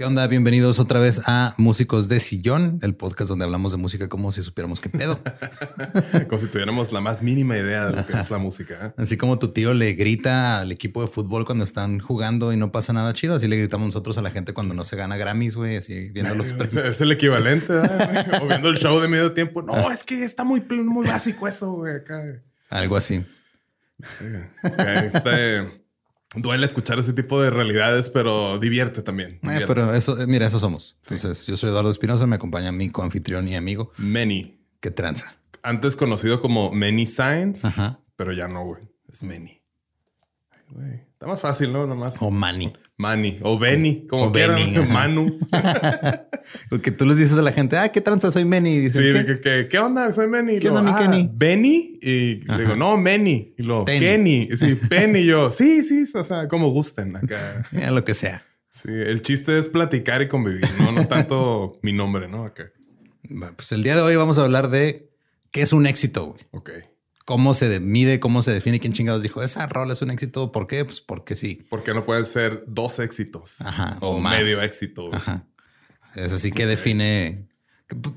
¿Qué onda? Bienvenidos otra vez a Músicos de Sillón, el podcast donde hablamos de música como si supiéramos qué pedo. como si tuviéramos la más mínima idea de lo que es la música. ¿eh? Así como tu tío le grita al equipo de fútbol cuando están jugando y no pasa nada chido, así le gritamos nosotros a la gente cuando no se gana Grammys, güey, así viendo los Es el equivalente, o viendo el show de medio tiempo. No, es que está muy, muy básico eso, güey, acá. Algo así. Este... Duele escuchar ese tipo de realidades, pero divierte también. Eh, pero eso, eh, mira, eso somos. Entonces, yo soy Eduardo Espinosa, me acompaña mi coanfitrión y amigo. Many. ¿Qué tranza? Antes conocido como Many Signs, pero ya no, güey. Es Many. Está más fácil, ¿no? Nomás. O Manny. Manny. O Benny. Como o Benny. Manu. Porque tú les dices a la gente, ah, ¿qué tranza? Soy Manny. sí, ¿qué? ¿qué, onda? Soy Manny. ¿Qué onda, mi ah, Kenny? Benny. Y le digo, no, Manny. Y luego, Kenny. Y sí, Penny. Y yo, sí, sí. O sea, como gusten acá. Ya, lo que sea. Sí, el chiste es platicar y convivir, no, no tanto mi nombre, ¿no? Acá. Bueno, pues el día de hoy vamos a hablar de qué es un éxito, güey. Ok cómo se mide, cómo se define quién chingados dijo esa rola es un éxito. ¿Por qué? Pues porque sí. Porque no pueden ser dos éxitos Ajá, o, medio éxito. Ajá. Es así que define.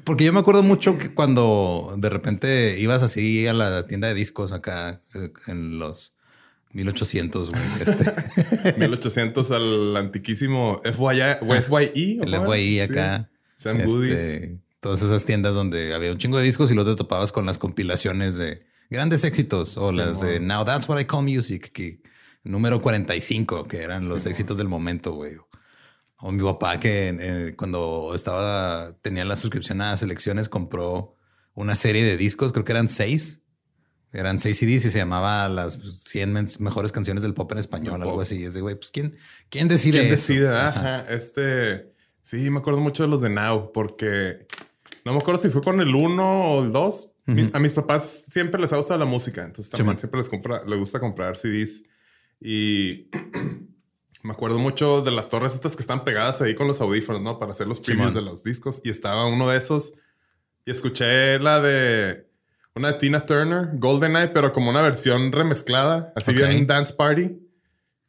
Porque yo me acuerdo mucho que cuando de repente ibas así a la tienda de discos acá eh, en los 1800, güey. Este. 1800 al antiquísimo FYI. El FYI acá. Sam este, Todas esas tiendas donde había un chingo de discos y luego te topabas con las compilaciones de grandes éxitos o las de Now That's What I Call Music, que número 45, que eran los éxitos del momento, güey. O mi papá que eh, cuando estaba, tenía la suscripción a selecciones, compró una serie de discos, creo que eran seis. Eran seis CDs y se llamaba las 100 mejores canciones del pop en español, algo así. Es de, güey, pues ¿quién, quién decide ¿Quién decide? Ajá. Este, sí, me acuerdo mucho de los de Now, porque no me acuerdo si fue con el 1 o el 2, a mis papás siempre les ha gustado la música, entonces también siempre les, compra, les gusta comprar CDs. Y me acuerdo mucho de las torres estas que están pegadas ahí con los audífonos, ¿no? Para hacer los previews de los discos. Y estaba uno de esos y escuché la de una de Tina Turner, Golden Eye, pero como una versión remezclada, así bien Dance Party.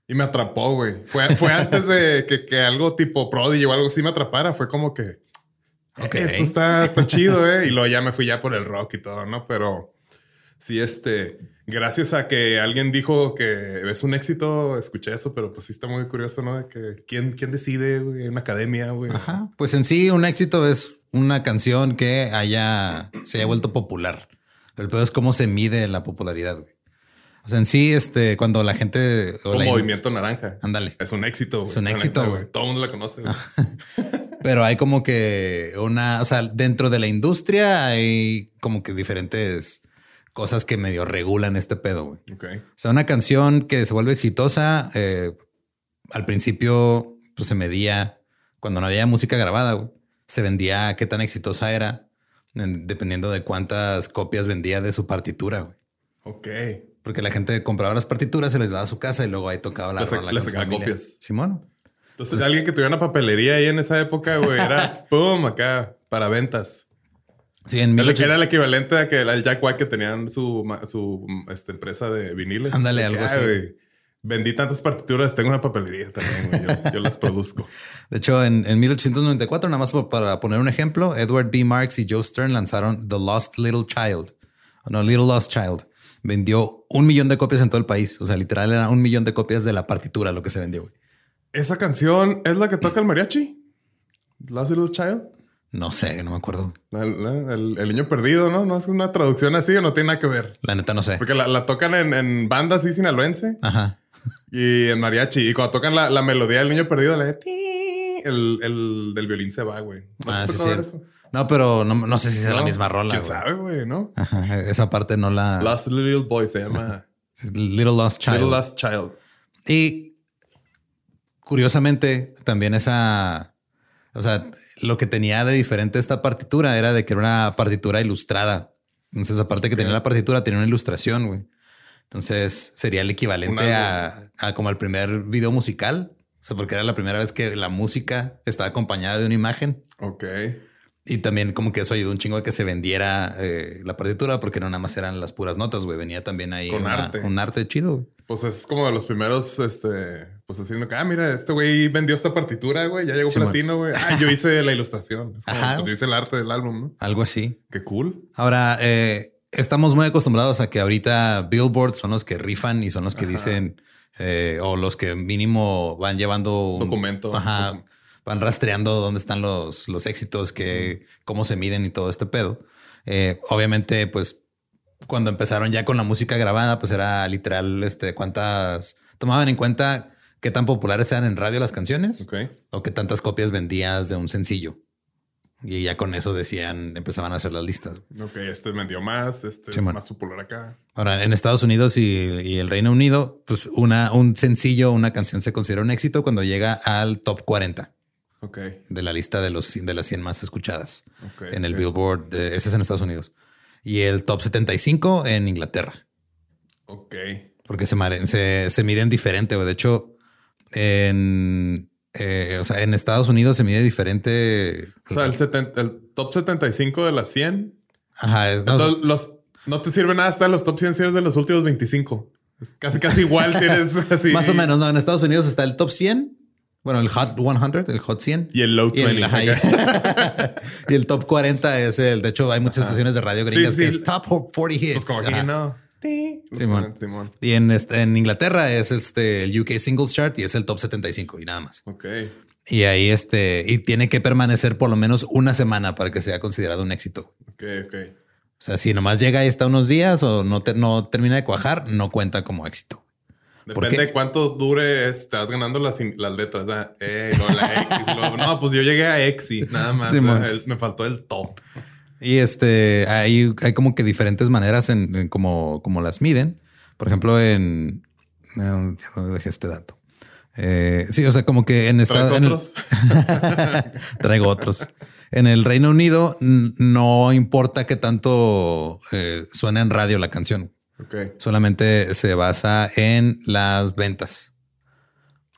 Y me atrapó, güey. Fue, fue antes de que, que, algo tipo Prodigy o algo así me atrapara. Fue como que esto está, está chido, ¿eh? Y luego ya me fui ya por el rock y todo, ¿no? Pero sí, este, gracias a que alguien dijo que es un éxito, escuché eso, pero pues sí está muy curioso, ¿no? De que quién, quién decide, güey, en una academia, güey. Ajá. Pues en sí, un éxito es una canción que haya se haya vuelto popular. Pero el peor es cómo se mide la popularidad. Güey. O sea, en sí, este, cuando la gente. Como Movimiento Naranja. Ándale. Es un éxito. Es un éxito, güey. Todo el mundo la conoce. Pero hay como que una, o sea, dentro de la industria hay como que diferentes cosas que medio regulan este pedo, güey. Okay. O sea, una canción que se vuelve exitosa, eh, al principio pues, se medía cuando no había música grabada, güey. Se vendía qué tan exitosa era, dependiendo de cuántas copias vendía de su partitura, güey. Ok. Porque la gente compraba las partituras, se les va a su casa y luego ahí tocaba la, rola copias. Simón. Entonces, alguien que tuviera una papelería ahí en esa época, güey, era pum, acá para ventas. Sí, en Era el equivalente a que el Jack White que tenían su, su este, empresa de viniles. Ándale, algo así. Vendí tantas partituras, tengo una papelería también, güey. Yo, las produzco. De hecho, en, en 1894, nada más para poner un ejemplo, Edward B. Marks y Joe Stern lanzaron The Lost Little Child. No, Little Lost Child vendió un millón de copias en todo el país. O sea, literal era un millón de copias de la partitura lo que se vendió. ¿Esa canción es la que toca el mariachi? Last Little Child. No sé, no me acuerdo. El, niño perdido, ¿no? No es una traducción así o no tiene nada que ver. La neta no sé. Porque la, tocan en, en banda así sinaloense. Ajá. Y en mariachi. Y cuando tocan la, melodía del niño perdido, el, el, del violín se va, güey. ah, sí, sí. No, pero no, sé si es la misma rola. ¿Quién sabe, güey? ¿No? esa parte no la... Lost Little Boy se llama. Little Lost Child. Little Lost Child. Y curiosamente, también esa... O sea, lo que tenía de diferente esta partitura era de que era una partitura ilustrada. Entonces, aparte que tenía la partitura, tenía una ilustración, güey. Entonces, sería el equivalente a, a, como el primer video musical. O sea, porque era la primera vez que la música estaba acompañada de una imagen. Ok. Y también como que eso ayudó un chingo a que se vendiera eh, la partitura porque no nada más eran las puras notas, güey. Venía también ahí Con arte. un arte chido. Pues es como de los primeros, este, pues diciendo que, ah, mira, este güey vendió esta partitura, güey, ya llegó platino, güey. Ah, yo hice la ilustración. Es como, Ajá. Pues, yo hice el arte del álbum, ¿no? Algo así. Qué cool. Ahora, eh, estamos muy acostumbrados a que ahorita Billboard son los que rifan y son los que dicen, eh, o los que mínimo van llevando un documento. Ajá van rastreando dónde están los, los éxitos, que, cómo se miden y todo este pedo. Eh, obviamente, pues cuando empezaron ya con la música grabada, pues era literal, este, cuántas tomaban en cuenta qué tan populares eran en radio las canciones o qué tantas copias vendías de un sencillo. Y ya con eso decían, empezaban a hacer las listas. Ok, este vendió más, este es más popular acá. Ahora, en Estados Unidos y, y, el Reino Unido, pues una, un sencillo, una canción se considera un éxito cuando llega al top 40 de la lista de, los, de las 100 más escuchadas en el Billboard. ese es en Estados Unidos. Y el top 75 en Inglaterra. Ok. Porque se, se, miden diferente. De hecho, en, eh, o sea, en Estados Unidos se mide diferente. O sea, el, top 75 de las 100. Ajá. no, los, no te sirve nada hasta los top 100 de los últimos 25. casi, casi igual si eres así. Más o menos, no. En Estados Unidos está el top 100 bueno, el Hot 100, el Hot 100. Y el Low 20. Y el, Top 40 es el... De hecho, hay muchas estaciones de radio gringas que es Top 40 Hits. Pues como aquí, ¿no? Simón. Simón. Y en, este, en Inglaterra es este el UK Singles Chart y es el Top 75 y nada más. Ok. Y ahí este... Y tiene que permanecer por lo menos una semana para que sea considerado un éxito. Ok, ok. O sea, si nomás llega y está unos días o no, no termina de cuajar, no cuenta como éxito. Depende de cuánto dure, estás ganando las, las letras. Eh, la X. no, pues yo llegué a X nada más. me faltó el top. Y este, hay, hay como que diferentes maneras en, como, como las miden. Por ejemplo, en. No, ya no dejé este dato. Eh, sí, o sea, como que en Estados Unidos. Traigo otros. En el Reino Unido no importa qué tanto eh, suena en radio la canción. Solamente se basa en las ventas.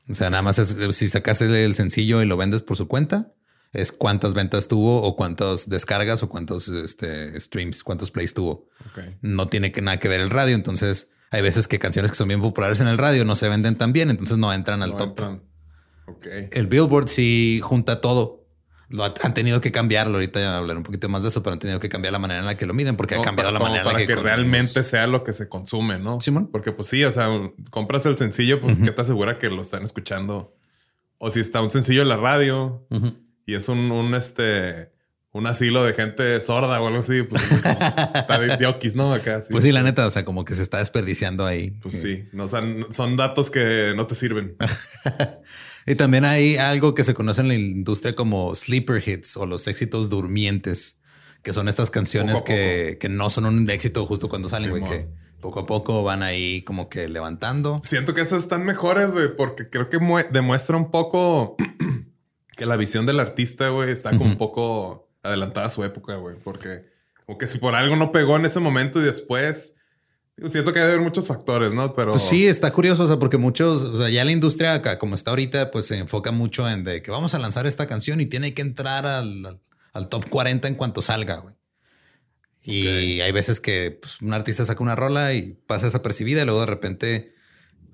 O sea, nada más si sacaste el sencillo y lo vendes por su cuenta, es cuántas ventas tuvo o cuántas descargas o cuántos este, streams, cuántos plays tuvo. No tiene que nada que ver el radio. Entonces, hay veces que canciones que son bien populares en el radio no se venden tan bien, entonces no entran al top. El Billboard sí junta todo lo han tenido que cambiarlo. Ahorita ya hablar un poquito más de eso, pero han tenido que cambiar la manera en la que lo miden porque ha cambiado la manera en la que, que realmente sea lo que se consume, ¿no? Simón. Porque pues sí, o sea, compras el sencillo, pues ¿qué te asegura que lo están escuchando? O si está un sencillo en la radio y es un, un este un asilo de gente sorda o algo así. Pues está de diokis, ¿no? Acá. Pues sí, la neta, o sea, como que se está desperdiciando ahí. Pues sí, no, son, son datos que no te sirven. y también hay algo que se conoce en la industria como sleeper hits o los éxitos durmientes, que son estas canciones que, que, no son un éxito justo cuando salen, güey, que poco a poco van ahí como que levantando. Siento que esas están mejores, güey, porque creo que demuestra un poco que la visión del artista, güey, está como un poco adelantada a su época, güey, porque como que si por algo no pegó en ese momento y después, siento que hay haber muchos factores, ¿no? Pero pues sí, está curioso, o sea, porque muchos, o sea, ya la industria acá, como está ahorita, pues se enfoca mucho en de que vamos a lanzar esta canción y tiene que entrar al, top 40 en cuanto salga, güey. Y hay veces que pues, un artista saca una rola y pasa desapercibida y luego de repente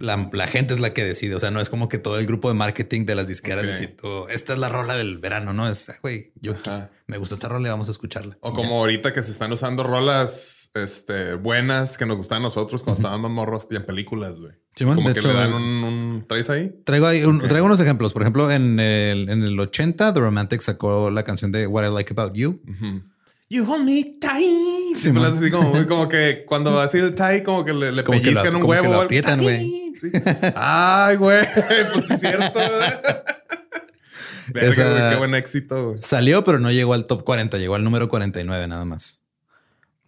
la, gente es la que decide. O sea, no es como que todo el grupo de marketing de las disqueras okay. Oh, esta es la rola del verano, no es, güey, yo me gusta esta rola y vamos a escucharla. O como ahorita que se están usando rolas este, buenas que nos gustan a nosotros cuando estábamos morros y en películas, güey. como que le dan un, ¿Traes ahí? Traigo ahí traigo unos ejemplos. Por ejemplo, en el, en el 80, The Romantic sacó la canción de What I Like About You. You hold me tight. Sí, así como, como, que cuando así el tight, como que le, le pellizcan un huevo. Que lo aprietan, güey. Ay, güey. Pues es cierto. Esa, qué buen éxito. Güey. Salió, pero no llegó al top 40, llegó al número 49 nada más.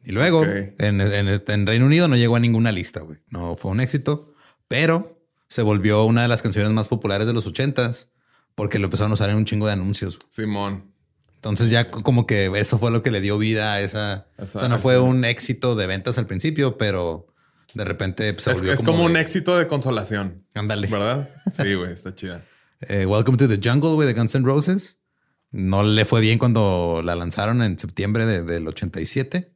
Y luego en, en, Reino Unido no llegó a ninguna lista, güey. No fue un éxito, pero se volvió una de las canciones más populares de los ochentas porque lo empezaron a usar en un chingo de anuncios. Simón. Entonces ya como que eso fue lo que le dio vida a esa. o sea, no fue un éxito de ventas al principio, pero de repente pues, se es, como, un éxito de consolación. Ándale. ¿Verdad? Sí, güey, está chida. Eh, Welcome to the Jungle, güey, de Guns N' Roses. No le fue bien cuando la lanzaron en septiembre del 87,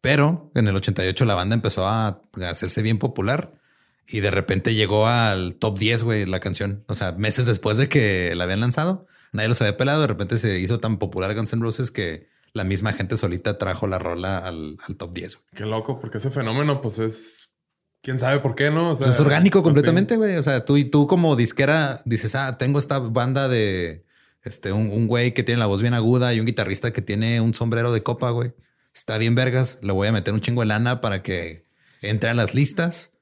pero en el 88 la banda empezó a hacerse bien popular y de repente llegó al top 10, güey, la canción. O sea, meses después de que la habían lanzado nadie los había pelado. De repente se hizo tan popular Guns N' Roses que la misma gente solita trajo la rola al, top 10. Qué loco, porque ese fenómeno, pues es quién sabe por qué, ¿no? Pues, es orgánico completamente, güey. O sea, tú y tú como disquera dices, ah, tengo esta banda de este, un güey que tiene la voz bien aguda y un guitarrista que tiene un sombrero de copa, güey. Está bien vergas. Le voy a meter un chingo de lana para que entre a las listas.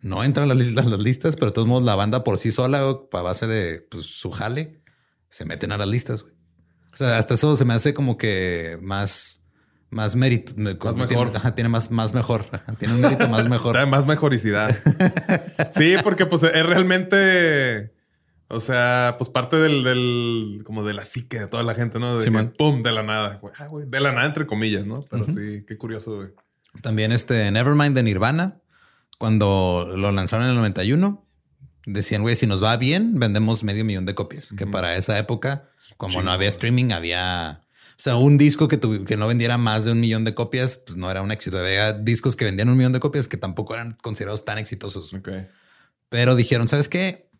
No entran las listas, las listas, pero de todos modos la banda por sí sola, para base de pues, su jale, se meten a las listas, güey. O sea, hasta eso se me hace como que más, más mérito. Más mejor. Tiene, más, más mejor. Tiene un mérito más mejor. más mejoricidad. sí, porque pues es realmente, o sea, pues parte del, del, como de la psique de toda la gente, ¿no? De sí, pum, de la nada. Ah, de la nada, entre comillas, ¿no? Pero sí, qué curioso, güey. También este Nevermind de Nirvana, cuando lo lanzaron en el 91, decían, güey, si nos va bien, vendemos medio millón de copias. Que para esa época, como no había streaming, había... O sea, un disco que, que no vendiera más de un millón de copias, pues no era un éxito. Había discos que vendían un millón de copias que tampoco eran considerados tan exitosos. Pero dijeron, ¿sabes qué?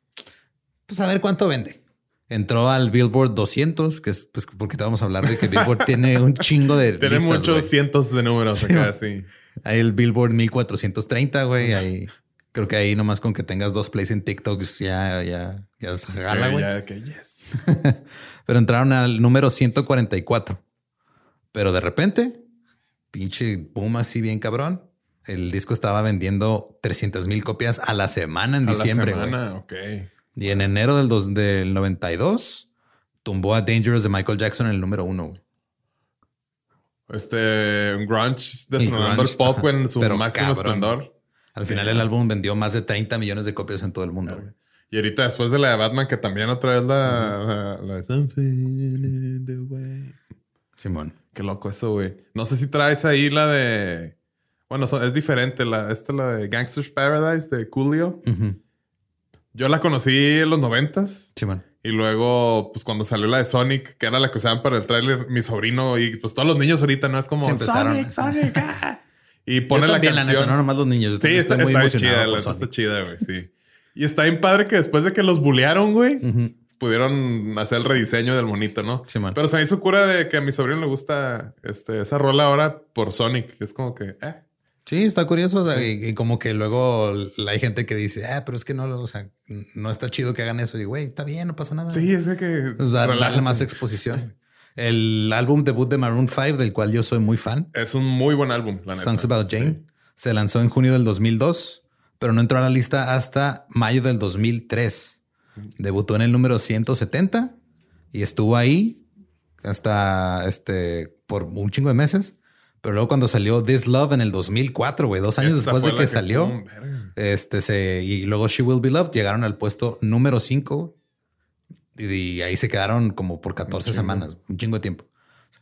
Pues a ver cuánto vende. Entró al Billboard 200, que es pues porque te vamos a hablar de que Billboard tiene un chingo de. Tiene muchos cientos de números acá, sí. Hay el Billboard 1430, güey. Hay Creo que ahí nomás con que tengas dos plays en TikTok ya, ya, ya se gana, güey. Pero entraron al número 144. Pero de repente, pinche boom así bien cabrón. El disco estaba vendiendo 300 mil copias a la semana en diciembre. A la semana, ok. Y en enero del, dos, del 92 tumbó a Dangerous de Michael Jackson en el número uno. Este grunge destronando el pop en su máximo esplendor. Al final el álbum vendió más de 30 millones de copias en todo el mundo. Y ahorita después de la de Batman, que también otra vez la, la, the way. Simón. Qué loco eso, güey. No sé si traes ahí la de... Bueno, es diferente. La, esta la de Gangster's Paradise de Coolio. Yo la conocí en los noventas. Simón. Y luego, pues cuando salió la de Sonic, que era la que usaban para el tráiler, mi sobrino y pues todos los niños ahorita, ¿no? Es como... empezaron. Sonic, Sonic, ah". Y pone la canción. no nomás los niños. sí, está, muy está chida, está chida, güey. Sí. Y está bien padre que después de que los bullearon, güey, pudieron hacer el rediseño del monito, ¿no? Sí, man. Pero se me hizo cura de que a mi sobrino le gusta este, esa rola ahora por Sonic. Es como que, eh. Sí, está curioso. y, como que luego hay gente que dice, ah, pero es que no, o sea, no está chido que hagan eso. Y güey, está bien, no pasa nada. Sí, es que. O sea, darle más exposición. El álbum debut de Maroon 5, del cual yo soy muy fan. Es un muy buen álbum, la neta. Songs About Jane. Sí. Se lanzó en junio del 2002, pero no entró a la lista hasta mayo del 2003. Debutó en el número 170 y estuvo ahí hasta este por un chingo de meses. Pero luego cuando salió This Love en el 2004, güey, dos años Esa después de la que, salió, este se y luego She Will Be Loved llegaron al puesto número 5 y, ahí se quedaron como por 14 chingo. semanas, un chingo de tiempo.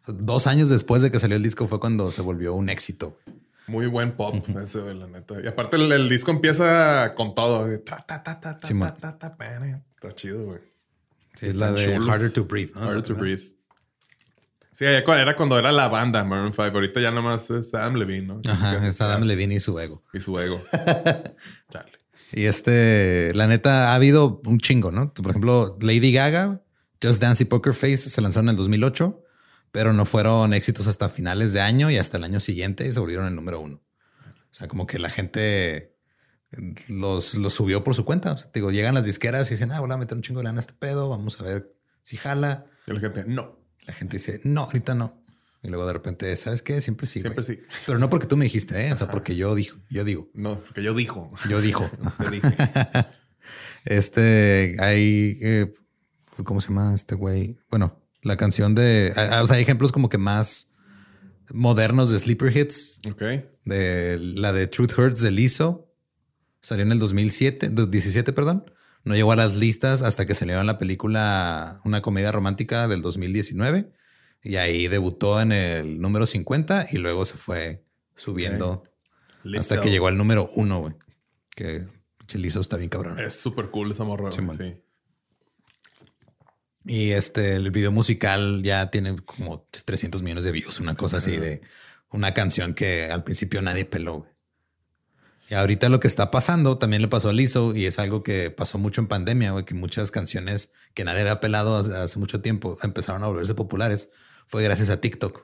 Dos años después de que salió el disco fue cuando se volvió un éxito. Muy buen pop ese, la neta. Y aparte el, el disco empieza con todo. ta, ta, ta, ta, ta, Sí, man. ta, ta, ta, Está chido, güey. Sí, es la de chulos. Harder to Breathe. ¿no? Harder to Breathe. Sí, era cuando era la banda Maroon 5. Ahorita ya nomás es Adam Levine, ¿no? Ajá, es Adam Levine y su ego. Y su ego. Chale. Y este, la neta, ha habido un chingo, ¿no? Por ejemplo, Lady Gaga, Just Dance y Poker Face se lanzaron en el 2008, pero no fueron éxitos hasta finales de año y hasta el año siguiente y se volvieron el número uno. O sea, como que la gente los, los subió por su cuenta. O sea, digo, llegan las disqueras y dicen, ah, voy a meter un chingo de lana a este pedo, vamos a ver si jala. Y la gente, no. La gente dice, no, ahorita no. Y luego de repente, ¿sabes qué? Siempre sí. Siempre güey". sí. Pero no porque tú me dijiste, ¿eh? O sea, porque yo dijo, yo digo, No, porque yo dijo. yo dijo. Dije. Este, hay, eh, ¿cómo se llama este güey? Bueno, la canción de, o sea, hay ejemplos como que más modernos de sleeper hits, ok. de la de Truth Hurts de Lizzo, salió en el 2007, de- 17, perdón. No llegó a las listas hasta que salió en la película Una comedia romántica del 2019 y ahí debutó en el número 50 y luego se fue subiendo hasta que llegó al número uno, güey. Que pinche Lizzo está bien cabrón. Es súper cool esa morra. Sí, sí. Y este, el video musical ya tiene como 300 millones de views, una cosa así de una canción que al principio nadie peló. güey. Y ahorita lo que está pasando también le pasó a Lizzo y es algo que pasó mucho en pandemia, güey, que muchas canciones que nadie había pelado hace mucho tiempo empezaron a volverse populares. Fue gracias a TikTok.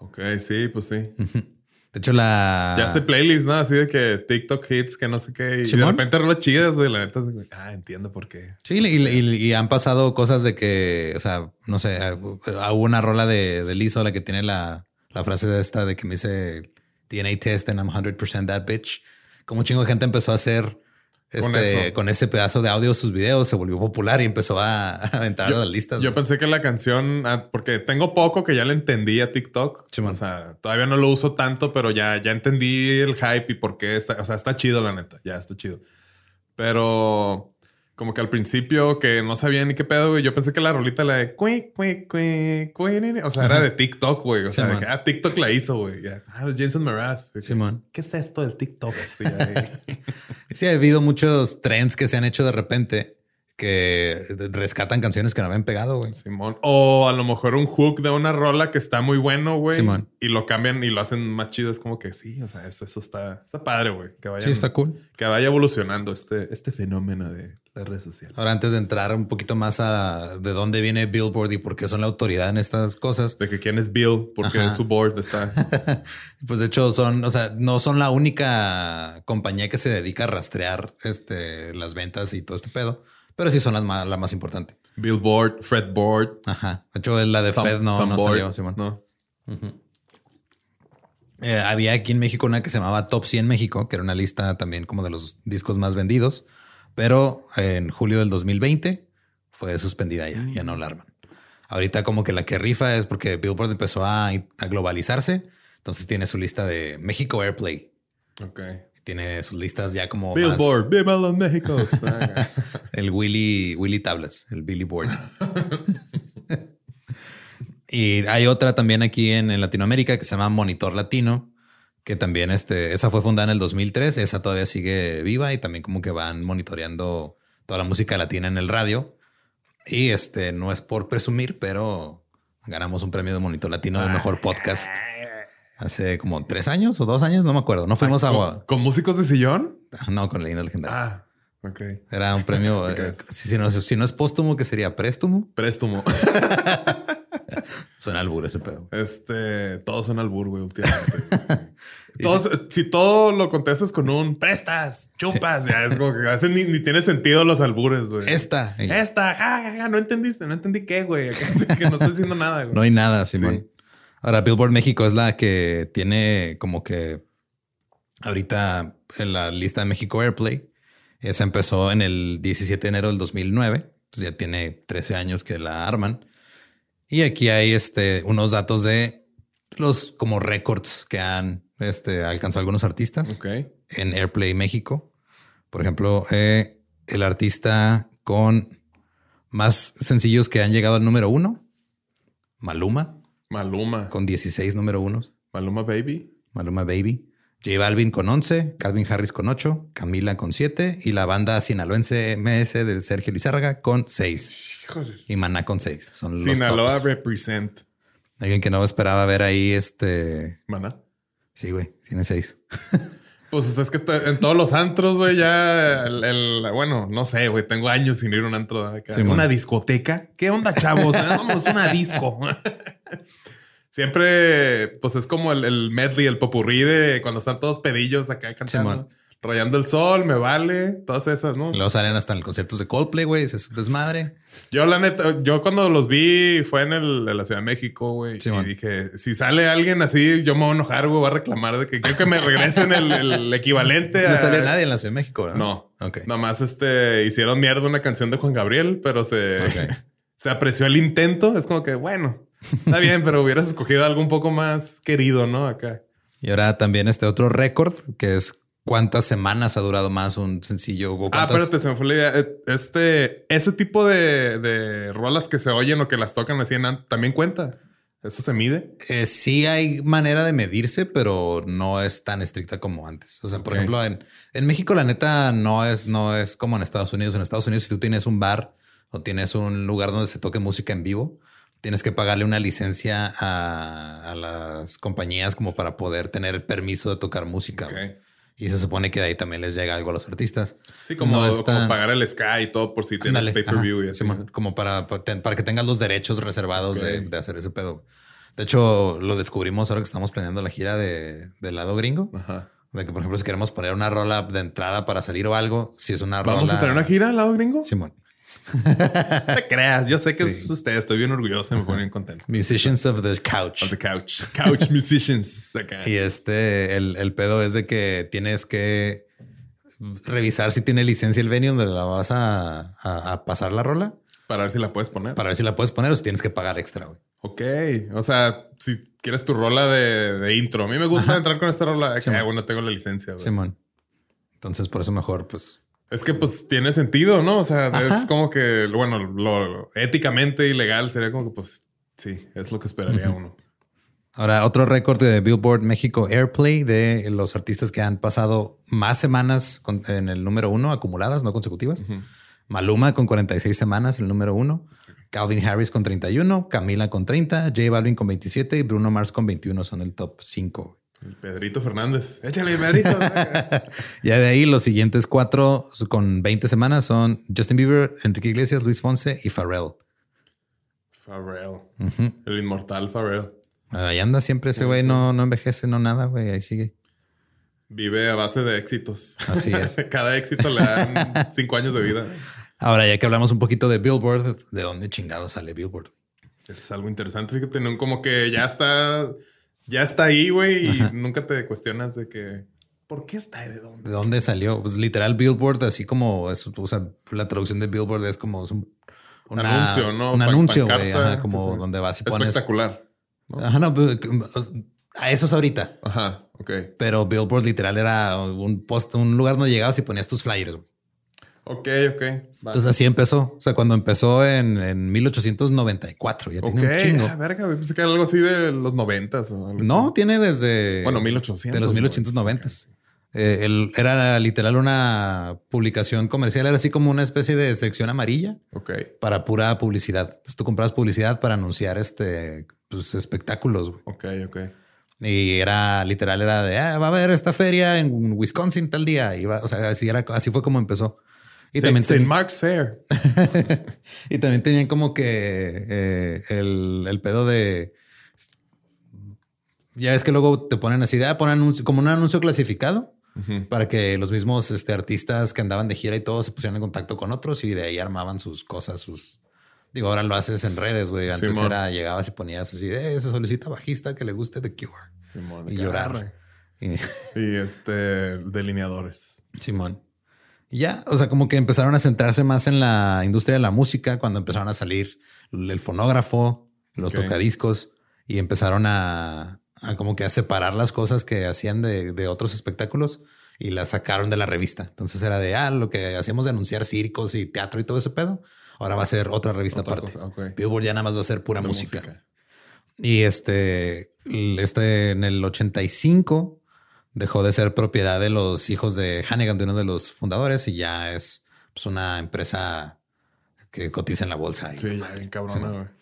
Ok, sí, pues sí. De hecho, la... Ya este playlist, ¿no? Así de que TikTok hits, que no sé qué. Y de repente rolas chidas, güey. La neta, ah, entiendo por qué. Sí, y, y- y han pasado cosas de que, o sea, no sé, hubo una rola de, de Lizzo, la que tiene la, la frase de esta de que me dice DNA test and I'm 100% that bitch. Como un chingo de gente empezó a hacer este, eso. con ese pedazo de audio sus videos, se volvió popular y empezó a, a entrar a las listas. Yo pensé que la canción, ah, porque tengo poco que ya le entendí a TikTok. Simón. o sea, todavía no lo uso tanto, pero ya, ya entendí el hype y por qué está. O sea, está chido, la neta. Ya está chido. Pero como que al principio que no sabía ni qué pedo, güey. Yo pensé que la rolita la de cui, cui, ni, ni. O sea, era de TikTok, güey. O sea, de Simón. que, ah, TikTok la hizo, güey. Ah, Jason Mraz. Simón. ¿Qué es esto del TikTok? Sí. Sí, ha habido muchos trends que se han hecho de repente que rescatan canciones que no habían pegado, güey. Simón. O a lo mejor un hook de una rola que está muy bueno, güey. Simón. Y lo cambian y lo hacen más chido. Es como que sí, o sea, eso, eso está, está padre, güey. Que vaya, Sí, está cool. que vaya evolucionando este, este fenómeno de las redes sociales. Ahora, antes de entrar un poquito más a de dónde viene Billboard y por qué son la autoridad en estas cosas, De que quién es Bill, porque Ajá. su board está. pues de hecho son, o sea, no son la única compañía que se dedica a rastrear este, las ventas y todo este pedo, pero sí son las más, la más importante. Billboard, Fretboard, Ajá. De hecho, la de Fred no, no salió, Simón. No. Eh, había aquí en México una que se llamaba Top 100 México, que era una lista también como de los discos más vendidos, pero en julio del 2020 fue suspendida ya, ya no la arman. Ahorita como que la que rifa es porque Billboard empezó a, a globalizarse, entonces tiene su lista de México Airplay, Ok. tiene sus listas ya como más- Billboard, Viva los México. el Willy, Willy Tablas, el Billy Board. y hay otra también aquí en, en Latinoamérica que se llama Monitor Latino, que también este, esa fue fundada en el 2003, esa todavía sigue viva y también como que van monitoreando toda la música latina en el radio. Y este no es por presumir, pero ganamos un premio de Monitor Latino del mejor podcast hace como tres años o dos años, no me acuerdo. No fuimos a ¿Con, con músicos de sillón? no con leyendas legendarias. Ah, ok. Era un premio. eh, si, si no, si no es póstumo, que sería préstumo. Préstumo. Suena albur ese pedo. Este, todos son albur, güey, últimamente. si todo lo contestas con un prestas, chupas, ya es como que a veces ni, tiene sentido los albures, güey. Esta. Esta, ja, no entendiste, no entendí qué, güey. Que no estoy diciendo nada, güey. No hay nada, Simón. Ahora, Billboard México es la que tiene como que ahorita en la lista de México Airplay. Esa empezó en el 17 de enero del 2009. Pues ya tiene 13 años que la arman. Y aquí hay este, unos datos de los como récords que han este, alcanzado algunos artistas en Airplay México. Por ejemplo, eh, el artista con más sencillos que han llegado al número uno, Maluma. Maluma. Con 16 número unos. Maluma Baby. Maluma Baby. J Balvin con 11, Calvin Harris con 8, Camila con 7 y la banda sinaloense MS de Sergio Lizárraga con 6. Y Maná con 6. Son los Sinaloa represent. Alguien que no esperaba ver ahí este... Maná. Sí, güey. Tiene 6. pues es que en todos los antros, güey, ya el, Bueno, no sé, güey. Tengo años sin ir a un antro. Acá. una discoteca. ¿Qué onda, chavos? Vamos, una disco. Siempre, pues es como el, medley, el popurrí de cuando están todos pedillos acá cantando. Rayando el sol, me vale, todas esas, ¿no? Luego salen hasta en conciertos de Coldplay, güey, es desmadre. Yo, la neta, yo cuando los vi fue en, el, la Ciudad de México, güey. y dije, si sale alguien así, yo me voy a enojar, güey, voy a reclamar de que quiero que me regresen el, equivalente No sale nadie en la Ciudad de México, ¿no? No. Ok. Nomás este, hicieron mierda una canción de Juan Gabriel, pero se, se apreció el intento. Es como que, bueno, Está bien, pero hubieras escogido algo un poco más querido, ¿no? Acá. Y ahora también este otro récord, que es cuántas semanas ha durado más un sencillo. Ah, espérate, se me fue la idea. Eh, este, ese tipo de, rolas que se oyen o que las tocan así en también cuenta. ¿Eso se mide? Eh, sí hay manera de medirse, pero no es tan estricta como antes. O sea, por ejemplo, en, en México la neta no es, no es como en Estados Unidos. En Estados Unidos, si tú tienes un bar o tienes un lugar donde se toque música en vivo, tienes que pagarle una licencia a, las compañías como para poder tener el permiso de tocar música. Y se supone que de ahí también les llega algo a los artistas. Sí, como, pagar el Sky y todo por si tienes pay-per-view y así. como para, para que tengas los derechos reservados de, hacer ese pedo. De hecho, lo descubrimos ahora que estamos planeando la gira de, del lado gringo. Ajá. De que, por ejemplo, si queremos poner una rola de entrada para salir o algo, si es una rola. ¿Vamos a tener una gira al lado gringo? Simón te creas, yo sé que es usted, estoy bien orgulloso, me pone bien contento. Musicians of the couch. Of the couch. Couch musicians. Y este, el, el, pedo es de que tienes que revisar si tiene licencia el venue donde la vas a, a, pasar la rola. Para ver si la puedes poner. Para ver si la puedes poner o si tienes que pagar extra, güey. Ok. O sea, si quieres tu rola de, de intro. A mí me gusta entrar con esta rola. Que, bueno, tengo la licencia. Güey. Simón. Entonces, por eso mejor, pues es que pues tiene sentido, ¿no? O sea, es como que, bueno, lo éticamente ilegal sería como que pues sí, es lo que esperaría uno. Ahora, otro récord de Billboard México Airplay de los artistas que han pasado más semanas en el número uno acumuladas, no consecutivas. Maluma con 46 semanas, el número uno. Calvin Harris con 31, Camila con 30, J Balvin con 27 y Bruno Mars con 21 son el top 5. El Pedrito Fernández. Échale, Pedrito. ya de ahí los siguientes cuatro con 20 semanas son Justin Bieber, Enrique Iglesias, Luis Fonse y Pharrell. Pharrell. El inmortal Pharrell. Ahí anda siempre ese güey, no, no envejece, no nada, güey. Ahí sigue. Vive a base de éxitos. Así es. Cada éxito le dan cinco años de vida. Ahora, ya que hablamos un poquito de Billboard, ¿de dónde chingado sale Billboard? Es algo interesante. Fíjate, como que ya está ya está ahí, güey, y nunca te cuestionas de que ¿por qué está ahí? ¿De dónde? ¿De dónde salió? Pues literal Billboard, así como es, o sea, la traducción de Billboard es como es un, anuncio, ¿no? Un anuncio, güey, como donde vas y pones. Espectacular. Ajá, no, pues, a eso es ahorita. Ajá, ok. Pero Billboard literal era un post, un lugar donde llegabas y ponías tus flyers, güey. Ok, ok. Entonces así empezó. O sea, cuando empezó en, en 1894, ya tiene un chingo. Ah, verga, pensé que era algo así de los 90 o No, tiene desde. Bueno, 1800. De los 1890. Eh, era literal una publicación comercial, era así como una especie de sección amarilla Ok. para pura publicidad. Entonces tú comprabas publicidad para anunciar este pues, espectáculos. Ok, ok. Y era literal, era de ah, va a haber esta feria en Wisconsin tal día. Y o sea, así era, así fue como empezó. Y también St. Mark's Fair. y también tenían como que eh, el, pedo de Ya es que luego te ponen así, ah, ponen como un anuncio clasificado para que los mismos este, artistas que andaban de gira y todo se pusieran en contacto con otros y de ahí armaban sus cosas, sus... Digo, ahora lo haces en redes, güey. Antes era, llegabas y ponías así, eh, se solicita bajista que le guste The Cure. y llorar. Y... este, delineadores. Simón. Y ya, o sea, como que empezaron a centrarse más en la industria de la música cuando empezaron a salir el fonógrafo, los tocadiscos y empezaron a, como que a separar las cosas que hacían de, otros espectáculos y las sacaron de la revista. Entonces era de, ah, lo que hacíamos de anunciar circos y teatro y todo ese pedo. Ahora va a ser otra revista aparte. Billboard ya nada más va a ser pura música. Y este, este en el 85 dejó de ser propiedad de los hijos de Hannigan, de uno de los fundadores, y ya es pues, una empresa que cotiza en la bolsa. sí, bien cabrona,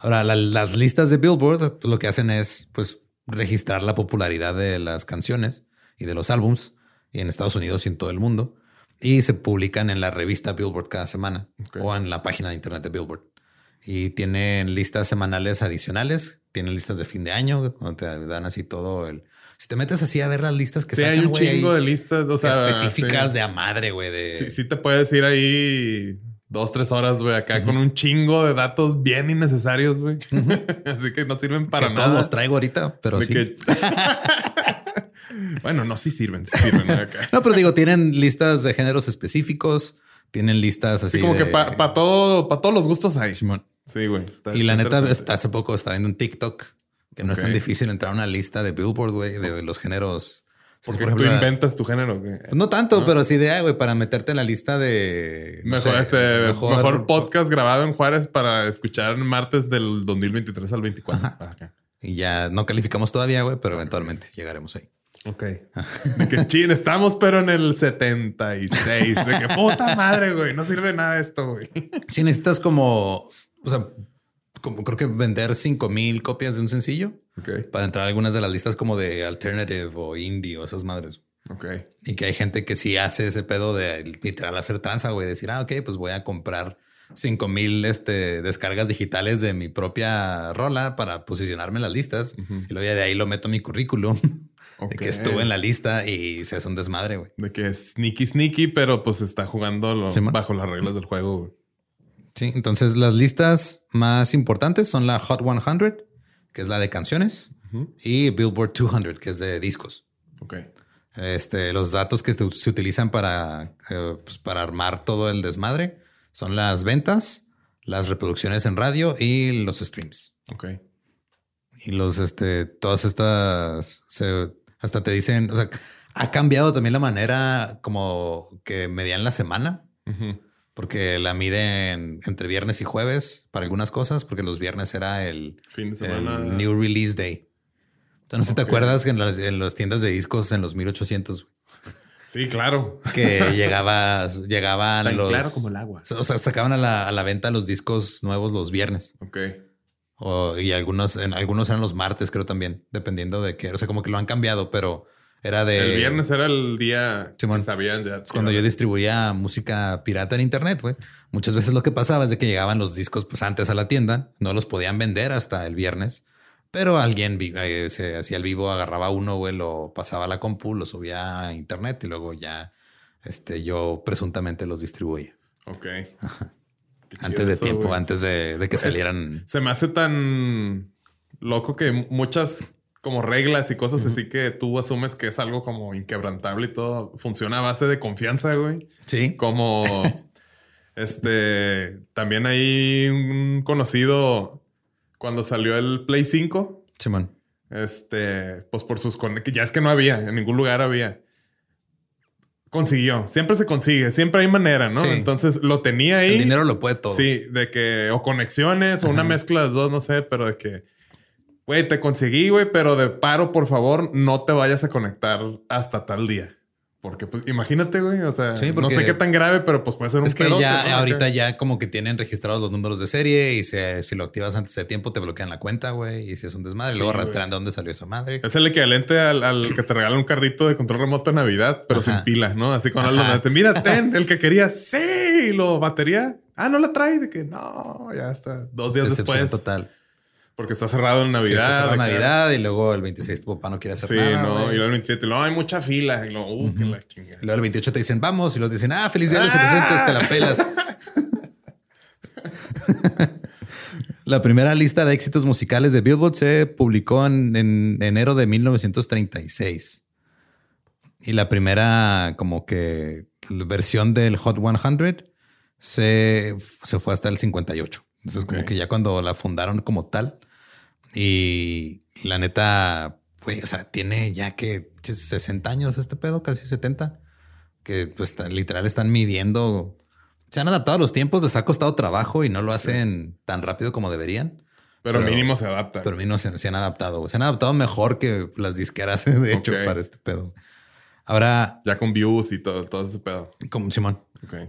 Ahora, las listas de Billboard lo que hacen es pues registrar la popularidad de las canciones y de los álbums y en Estados Unidos y en todo el mundo y se publican en la revista Billboard cada semana o en la página de internet de Billboard. Y tienen listas semanales adicionales, tienen listas de fin de año, donde te dan así todo el... Si te metes así a ver las listas que sí, hay un chingo de listas, o sea, específicas de a madre, güey. De... Sí, sí te puedes ir ahí dos, tres horas, güey, acá con un chingo de datos bien innecesarios, güey. Así que no sirven para nada. los traigo ahorita, pero sí. bueno, no, sí sirven, sí sirven acá. no, pero digo, tienen listas de géneros específicos, tienen listas así. Sí, como que para todo, para todos los gustos hay. Simón. Sí, güey. Y la neta, hace poco estaba viendo un TikTok que no es tan difícil entrar a una lista de Billboard, güey, de los géneros porque por tú inventas tu género. No tanto, pero sí de, güey, para meterte en la lista de... Mejor, este, mejor, podcast grabado en Juárez para escuchar martes del 2023 al 24. Ah, y ya no calificamos todavía, güey, pero eventualmente llegaremos ahí. Ok. De que chin, estamos pero en el 76. De que puta madre, güey. No sirve nada esto, güey. Si necesitas como... O sea, como creo que vender 5000 mil copias de un sencillo para entrar a algunas de las listas como de alternative o indie o esas madres. Ok. Y que hay gente que sí hace ese pedo de literal hacer tranza, güey, decir, ah, ok, pues voy a comprar 5000 mil este, descargas digitales de mi propia rola para posicionarme en las listas. Y luego ya de ahí lo meto a mi currículum. De que estuve en la lista y se hace un desmadre, güey. De que es sneaky sneaky, pero pues está jugando bajo las reglas del juego. Güey. Sí, entonces las listas más importantes son la Hot 100, que es la de canciones, y Billboard 200, que es de discos. Ok. Este, los datos que se utilizan para, eh, pues, para armar todo el desmadre son las ventas, las reproducciones en radio y los streams. Ok. Y los, este, todas estas, se, hasta te dicen, o sea, ha cambiado también la manera como que medían la semana porque la miden entre viernes y jueves para algunas cosas, porque los viernes era el, fin de semana. New Release Day. Entonces, no sé si te acuerdas que en las, tiendas de discos en los 1800. Sí, claro. Que llegabas, llegaban Tan los. Claro como el agua. O sea, sacaban a la, a la venta los discos nuevos los viernes. Ok. y algunos, en, algunos eran los martes, creo también, dependiendo de qué. O sea, como que lo han cambiado, pero era de. El viernes era el día que sabían ya. Cuando yo distribuía música pirata en internet, güey. Muchas veces lo que pasaba es de que llegaban los discos pues antes a la tienda, no los podían vender hasta el viernes. Pero alguien eh, se hacía el vivo, agarraba uno, güey, lo pasaba a la compu, lo subía a internet y luego ya este, yo presuntamente los distribuía. Ok. Antes de tiempo, antes de, de que salieran. Se me hace tan loco que muchas como reglas y cosas así que tú asumes que es algo como inquebrantable y todo funciona a base de confianza, güey. Sí. Como este también hay un conocido cuando salió el Play 5. Simón. Este, pues por sus que ya es que no había, en ningún lugar había. Consiguió, siempre se consigue, siempre hay manera, ¿no? Entonces lo tenía ahí. El dinero lo puede todo. Sí, de que o conexiones o una mezcla de dos, no sé, pero de que Güey, te conseguí, güey, pero de paro, por favor, no te vayas a conectar hasta tal día. Porque, pues, imagínate, güey. O sea, no sé qué tan grave, pero pues puede ser un Es que ya, ahorita ya como que tienen registrados los números de serie y si lo activas antes de tiempo te bloquean la cuenta, güey. Y si es un desmadre, luego rastrean de dónde salió esa madre. Es el equivalente al, que te regala un carrito de control remoto de Navidad, pero sin pila, ¿no? Así con algo. Mira, ten, el que quería, sí, lo batería. Ah, no la trae, de que no, ya está. Dos días después. total. Porque está cerrado en Navidad. Sí, está cerrado en. Navidad y luego el 26 tu papá no quiere hacer Sí, nada. no. güey. Y luego el 27, no, hay mucha fila. Y luego, uh, que la chingada. Y luego el 28 te dicen vamos y luego te dicen ah, feliz día de los Ah. inocentes, te la pelas. la primera lista de éxitos musicales de Billboard se publicó en, en enero de 1936. Y la primera como que versión del Hot 100 se, se fue hasta el 58. Entonces como que ya cuando la fundaron como tal y la neta, güey, o sea, tiene ya que 60 años este pedo, casi 70, que pues literal están midiendo. Se han adaptado a los tiempos, les ha costado trabajo y no lo hacen tan rápido como deberían. Pero, Pero- mínimo se adapta. Pero a mí no se, se han adaptado. Se han adaptado mejor que las disqueras, de hecho, para este pedo. Ahora, ya con views y todo, todo ese pedo. como Simón,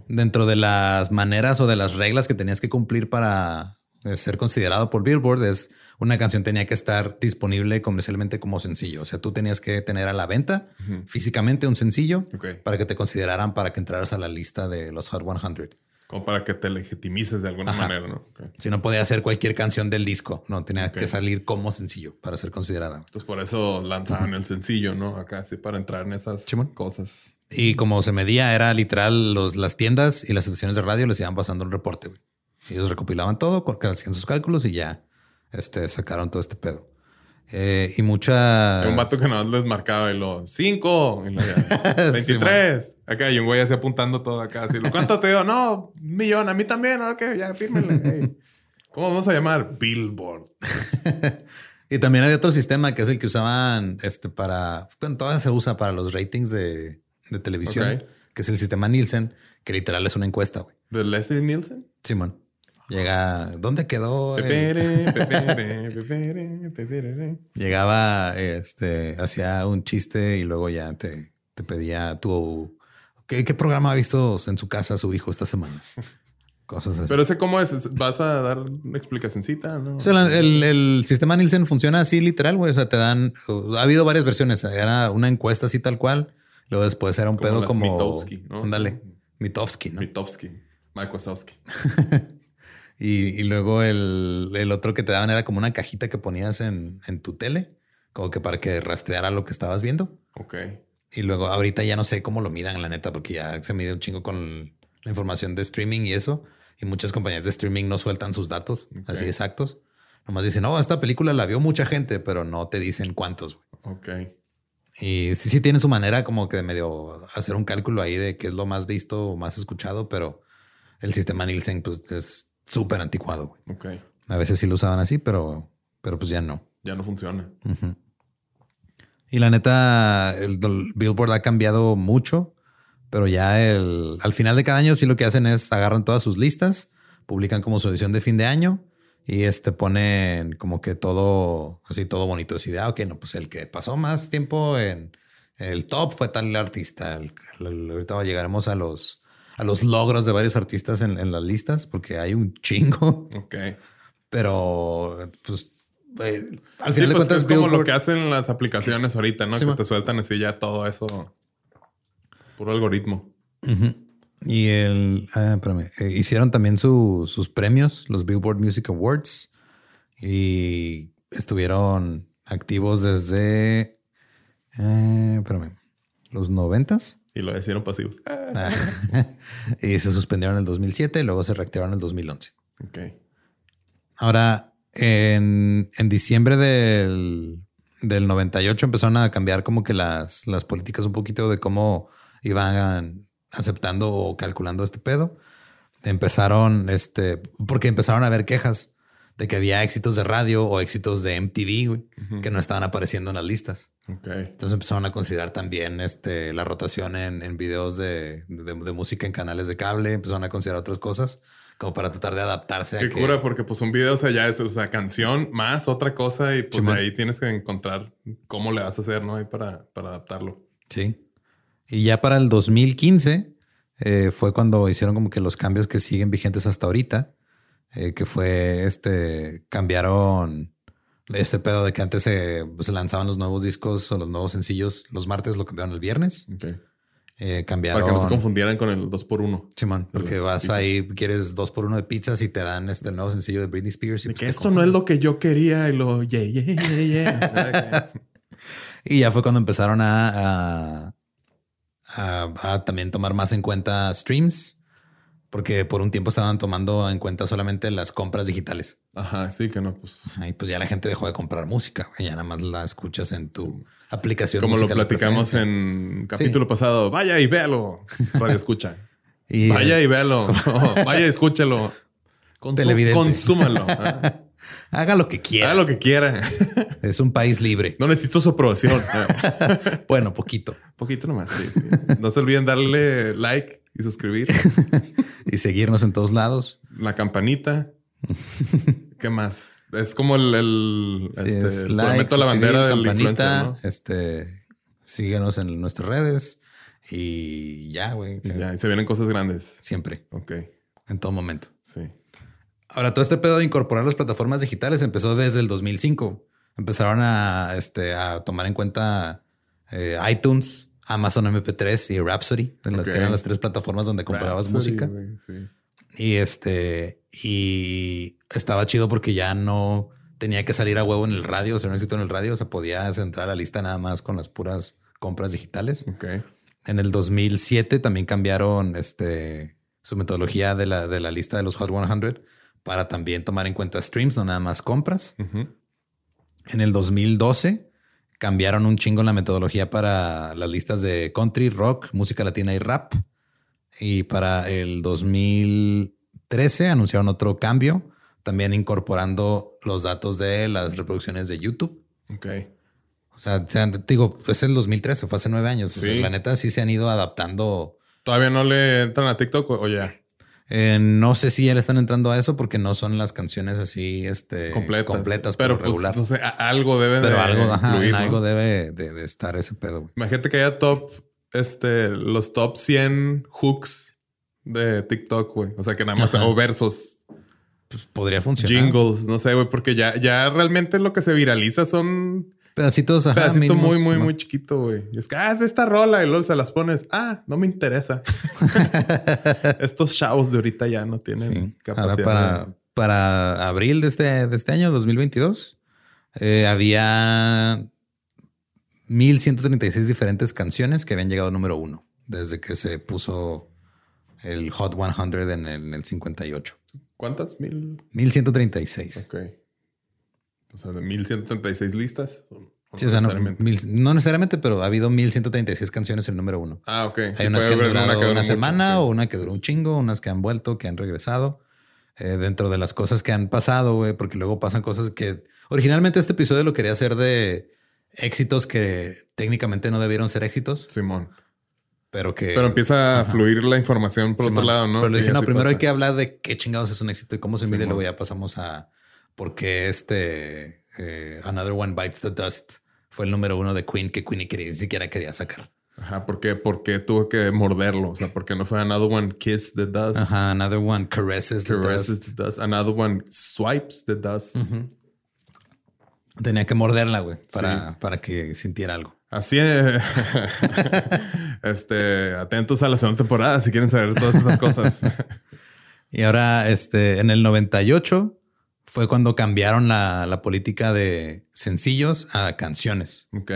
dentro de las maneras o de las reglas que tenías que cumplir para eh, ser considerado por Billboard es una canción tenía que estar disponible comercialmente como sencillo. O sea, tú tenías que tener a la venta físicamente un sencillo para que te consideraran para que entraras a la lista de los Hot 100. Como para que te legitimices de alguna Ajá. manera, ¿no? Ok. Si no podía ser cualquier canción del disco, no tenía que salir como sencillo para ser considerada. Entonces por eso lanzaban el sencillo, ¿no? Acá sí, para entrar en esas cosas. Y como se medía, era literal los, las tiendas y las estaciones de radio les iban pasando un reporte. Ellos recopilaban todo, hacían sus cálculos y ya este, sacaron todo este pedo. Eh, y mucha. Hay un vato que nada más les marcaba y lo cinco, y luego ya, 23. acá y un güey así apuntando todo acá. Así, ¿Cuánto te dio? No, un millón. A mí también. Ok, ya fírmenle. Hey. ¿Cómo vamos a llamar? Billboard. Y también había otro sistema que es el que usaban este, para. Bueno, todavía se usa para los ratings de, de televisión, Ok. que es el sistema Nielsen, que literal es una encuesta. güey. ¿De Leslie Nielsen? Simón. Llega. ¿Dónde quedó? el- Pepere, pepere, pepere, pepere. Llegaba, este, hacía un chiste y luego ya te, te pedía tu ¿qué, qué programa ha visto en su casa su hijo esta semana. Cosas así. Pero ese cómo es, vas a dar una explicacioncita, ¿no? O sea, la- el, el sistema Nielsen funciona así literal, güey. O sea, te dan. Ha habido varias versiones. Era una encuesta así tal cual. Luego después era un Como pedo como. Mitofsky, ¿no? Ándale. Mitofsky, ¿no? Mitofsky, Mike Wazowski. Y, y luego el, el otro que te daban era como una cajita que ponías en, en tu tele, como que para que rastreara lo que estabas viendo. Ok. Y luego ahorita ya no sé cómo lo midan, la neta, porque ya se mide un chingo con la información de streaming y eso. Y muchas compañías de streaming no sueltan sus datos así exactos. Nomás dicen, no, esta película la vio mucha gente, pero no te dicen cuántos. güey". Ok. Y sí, sí tienen su manera como que de medio hacer un cálculo ahí de qué es lo más visto o más escuchado, pero el sistema Nielsen pues es súper anticuado. güey. Ok. A veces sí lo usaban así, pero, pero pues ya no. Ya no funciona. Y la neta, el, Billboard ha cambiado mucho, pero ya el, al final de cada año sí lo que hacen es agarran todas sus listas, publican como su edición de fin de año y este ponen como que todo así, todo bonito. Así de, ah, ok, no, pues el que pasó más tiempo en el top fue tal artista. El- el- ahorita llegaremos a los, a los logros de varios artistas en, en las listas, porque hay un chingo, Ok. pero pues eh, al Sí, final de pues cuentas, es como lo que hacen las aplicaciones ahorita, ¿no? Sí, que te sueltan así ya todo eso. Puro algoritmo. Y el, ah, espérame, eh, hicieron también su- sus premios, los Billboard Music Awards, y estuvieron activos desde, eh, espérame, los noventas. Y lo hicieron pasivos. Ah, Ah, y se suspendieron en el 2007, luego se reactivaron en el 2011. ok. Ahora, en, en diciembre del, del 98 empezaron a cambiar como que las, las políticas un poquito de cómo iban aceptando o calculando este pedo. Empezaron, este, porque empezaron a haber quejas de que había éxitos de radio o éxitos de MTV güey, que no estaban apareciendo en las listas. Entonces empezaron a considerar también este, la rotación en, en videos de, de- de música en canales de cable. Empezaron a considerar otras cosas como para tratar de adaptarse a Qué que- cura, porque pues un video, o sea, ya es, o sea, canción más otra cosa y pues ahí tienes que encontrar cómo le vas a hacer, ¿no? Ahí para, para adaptarlo. Sí. Y ya para el 2015 eh, fue cuando hicieron como que los cambios que siguen vigentes hasta ahorita, eh, que fue este, cambiaron este pedo de que antes se, pues, se lanzaban los nuevos discos o los nuevos sencillos los martes, lo cambiaron el viernes. Eh, cambiaron. Para que no se confundieran con el 2x1. Simón, porque vas pizzas. ahí, quieres 2 por 1 de pizzas y te dan este nuevo sencillo de Britney Spears. Y, De pues, que ¿qué esto no es lo que yo quería y lo yeah, yeah, yeah, yeah. Y ya fue cuando empezaron a, a, a- a también tomar más en cuenta streams, porque por un tiempo estaban tomando en cuenta solamente las compras digitales. Ajá, sí, que no, pues. Ahí pues ya la gente dejó de comprar música, güey, ya nada más la escuchas en tu aplicación. Como lo platicamos en capítulo pasado. Vaya y véalo. Radio escucha. Y, Vaya y véalo. No, vaya y escúchelo. Consu- Televidente. Consúmalo. Ah, haga lo que quiera. Haga lo que quiera. Es un país libre. No necesito su aprobación. Ah, Bueno, poquito. Poquito nomás. sí, sí. No se olviden darle like y suscribir. Y seguirnos en todos lados. La campanita. ¿Qué más? Es como el, el Sí, este, es like, a la bandera del influencer, ¿no? Este, síguenos en nuestras redes y ya, güey. Y ya, y se vienen cosas grandes. Siempre, Ok, en todo momento. sí. Ahora, todo este pedo de incorporar las plataformas digitales empezó desde el 2005. Empezaron a, este, a tomar en cuenta eh, iTunes, Amazon MP3 y Rhapsody, en las que eran las tres plataformas donde comprabas Rhapsody, música. sí. Y este, y estaba chido porque ya no tenía que salir a huevo en el radio, o sea, no escrito en el radio, o sea, podías entrar a la lista nada más con las puras compras digitales. Ok. En el 2007 también cambiaron este, su metodología de la, de la lista de los Hot 100 para también tomar en cuenta streams, no nada más compras. En el 2012 cambiaron un chingo la metodología para las listas de country, rock, música latina y rap. Y para el 2013 anunciaron otro cambio, también incorporando los datos de las reproducciones de YouTube. Ok. O sea, digo, es el 2013, fue hace nueve años. O sea, Sí. la neta sí se han ido adaptando. ¿Todavía no le entran a TikTok o ya? Eh, no sé si ya le están entrando a eso porque no son las canciones así este, Completas. completas, pero pero, pues, regular. no sé, algo debe pero de algo, ajá, ¿no? algo debe de, de estar ese pedo. güey. Imagínate que haya top, este, los top 100 hooks de TikTok, güey. O sea, que nada más, Ajá. o versos, Pues podría funcionar. jingles, no sé, güey, porque ya, ya realmente lo que se viraliza son Pedacitos, ajá, pedacito mínimos, muy, muy, ¿no? muy chiquito, güey. Y es que, ah, es esta rola y luego se las pones. Ah, no me interesa. Estos chavos de ahorita ya no tienen Sí. capacidad. Ahora para, de- para abril de este, de este año, 2022, eh, había 1136 diferentes canciones que habían llegado a número uno desde que se puso el Hot 100 en el, en el 58. ¿Cuántas? Mil. 1136. Ok. O sea, de 1136 listas. ¿O- o Sí, o sea, no, necesariamente? mil- no necesariamente, pero ha habido 1136 canciones en el número uno. Ah, ok. Hay Sí, unas que han durado una que mucho, semana sí. o una que duró un chingo, unas que han vuelto, que han regresado. Eh, dentro de las cosas que han pasado, güey, porque luego pasan cosas que originalmente este episodio lo quería hacer de éxitos que técnicamente no debieron ser éxitos. Simón. pero que. Pero empieza a fluir la información por Simón. otro lado, ¿no? Pero le Sí, dije, no, primero hay que hablar de qué chingados es un éxito y cómo se mide. Luego ya pasamos a por qué este eh, Another One Bites the Dust fue el número uno de Queen que Queen ni, quería- ni siquiera quería sacar. Ajá, ¿por qué? Porque tuvo que morderlo. O sea, porque no fue Another One Kiss the Dust. Ajá, Another One Caresses the Dust. the Dust. Another One Swipes the Dust. Tenía que morderla, güey, para, para que sintiera algo. Así eh, este, atentos a la segunda temporada si quieren saber todas esas cosas. Y ahora, este, en el 98 fue cuando cambiaron la, la política de sencillos a canciones. ok.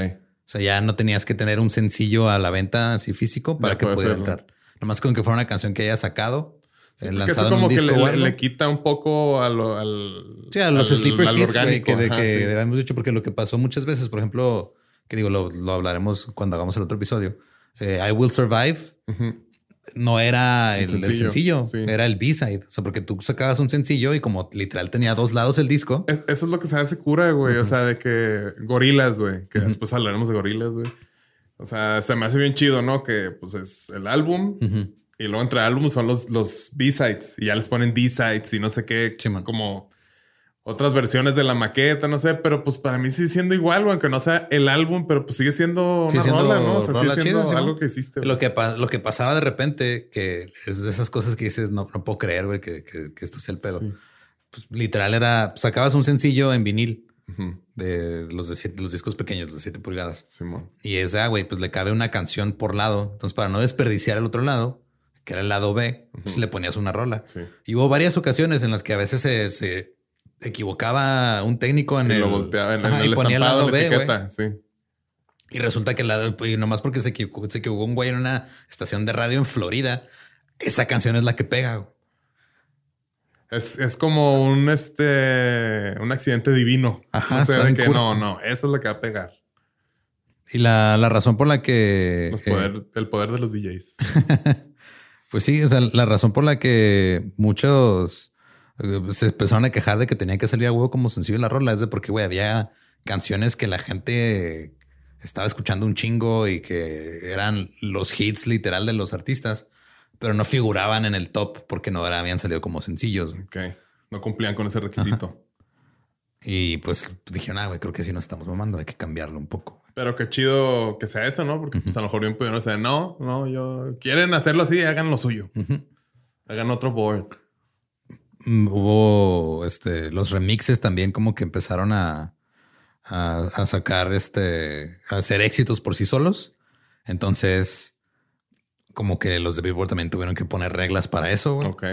O sea, ya no tenías que tener un sencillo a la venta así físico para Ya que pudiera entrar. Nomás con que fuera una canción que haya sacado, eso lanzado en como un que disco le, le- quita un poco a lo- al... Sí, a los al- sleeper al hits, que, de, Ajá, que sí. habíamos dicho, porque lo que pasó muchas veces, por ejemplo, que digo, lo, lo hablaremos cuando hagamos el otro episodio. eh, I Will Survive Ujú. no era el, el sencillo, sencillo, sí. era el B-side. O sea, porque tú sacabas un sencillo y como literal tenía dos lados el disco. Es- Eso es lo que se hace cura, güey. O sea, de que gorilas, güey. Que después hablaremos de gorilas, güey. O sea, se me hace bien chido, ¿no? Que pues es el álbum. Y luego entre álbumes son los, los B-sides y ya les ponen D-sides y no sé qué, Sí, como otras versiones de la maqueta, no sé, pero pues para mí sigue siendo igual, aunque no sea el álbum, pero pues sigue siendo una siendo rola, ¿no? O sea, sigue siendo algo que hiciste. Lo que, lo que pasaba de repente, que es de esas cosas que dices, no, no puedo creer, güey, que, que- que esto sea el pedo. Sí. Pues, literal era, sacabas un sencillo en vinil De los de siete, los discos pequeños, los de 7 pulgadas. Y ese, ah, güey, pues le cabe una canción por lado. Entonces, para no desperdiciar el otro lado, que era el lado B, pues le ponías una rola. Y hubo varias ocasiones en las que a veces se, equivocaba un técnico en el. y ponía el lado B, Y resulta que el lado, y nomás porque se equivocó, se equivocó un güey en una estación de radio en Florida, esa canción es la que pega. Es, como un este un accidente divino. Ajá. que no, no, eso es lo que va a pegar. Y la, razón por la que. Eh, el poder de los DJs. pues sí, o sea, la razón por la que muchos eh, se empezaron a quejar de que tenía que salir a huevo como sencillo la rola es de porque, güey, había canciones que la gente estaba escuchando un chingo y que eran los hits literal de los artistas pero no figuraban en el top porque no habían salido como sencillos. Ok. No cumplían con ese requisito. Y pues dijeron, ah, güey, creo que sí nos estamos mamando, hay que cambiarlo un poco. Pero qué chido que sea eso, ¿no? Porque pues a lo mejor bien pudieron decir, no, no, yo quieren hacerlo así, hagan lo suyo. Hagan otro board. Mm, hubo este, los remixes también como que empezaron a, a, a sacar este, a hacer éxitos por sí solos. Entonces, como que los de Billboard también tuvieron que poner reglas para eso. Güey. Ok.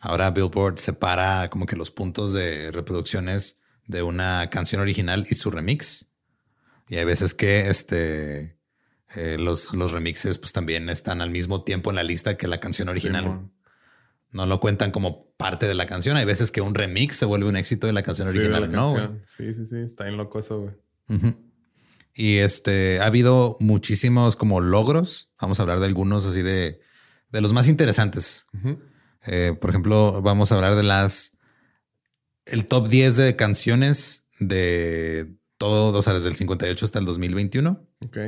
Ahora Billboard separa como que los puntos de reproducciones de una canción original y su remix. Y hay veces que este eh, los, los remixes pues también están al mismo tiempo en la lista que la canción original. no lo cuentan como parte de la canción. Hay veces que un remix se vuelve un éxito de la canción original. no, Sí, sí, sí. Está bien loco eso, güey. Y este ha habido muchísimos como logros. Vamos a hablar de algunos así de, de los más interesantes. Eh, por ejemplo, vamos a hablar de las el top 10 de canciones de todo, o sea, desde el 58 hasta el 2021. Ok.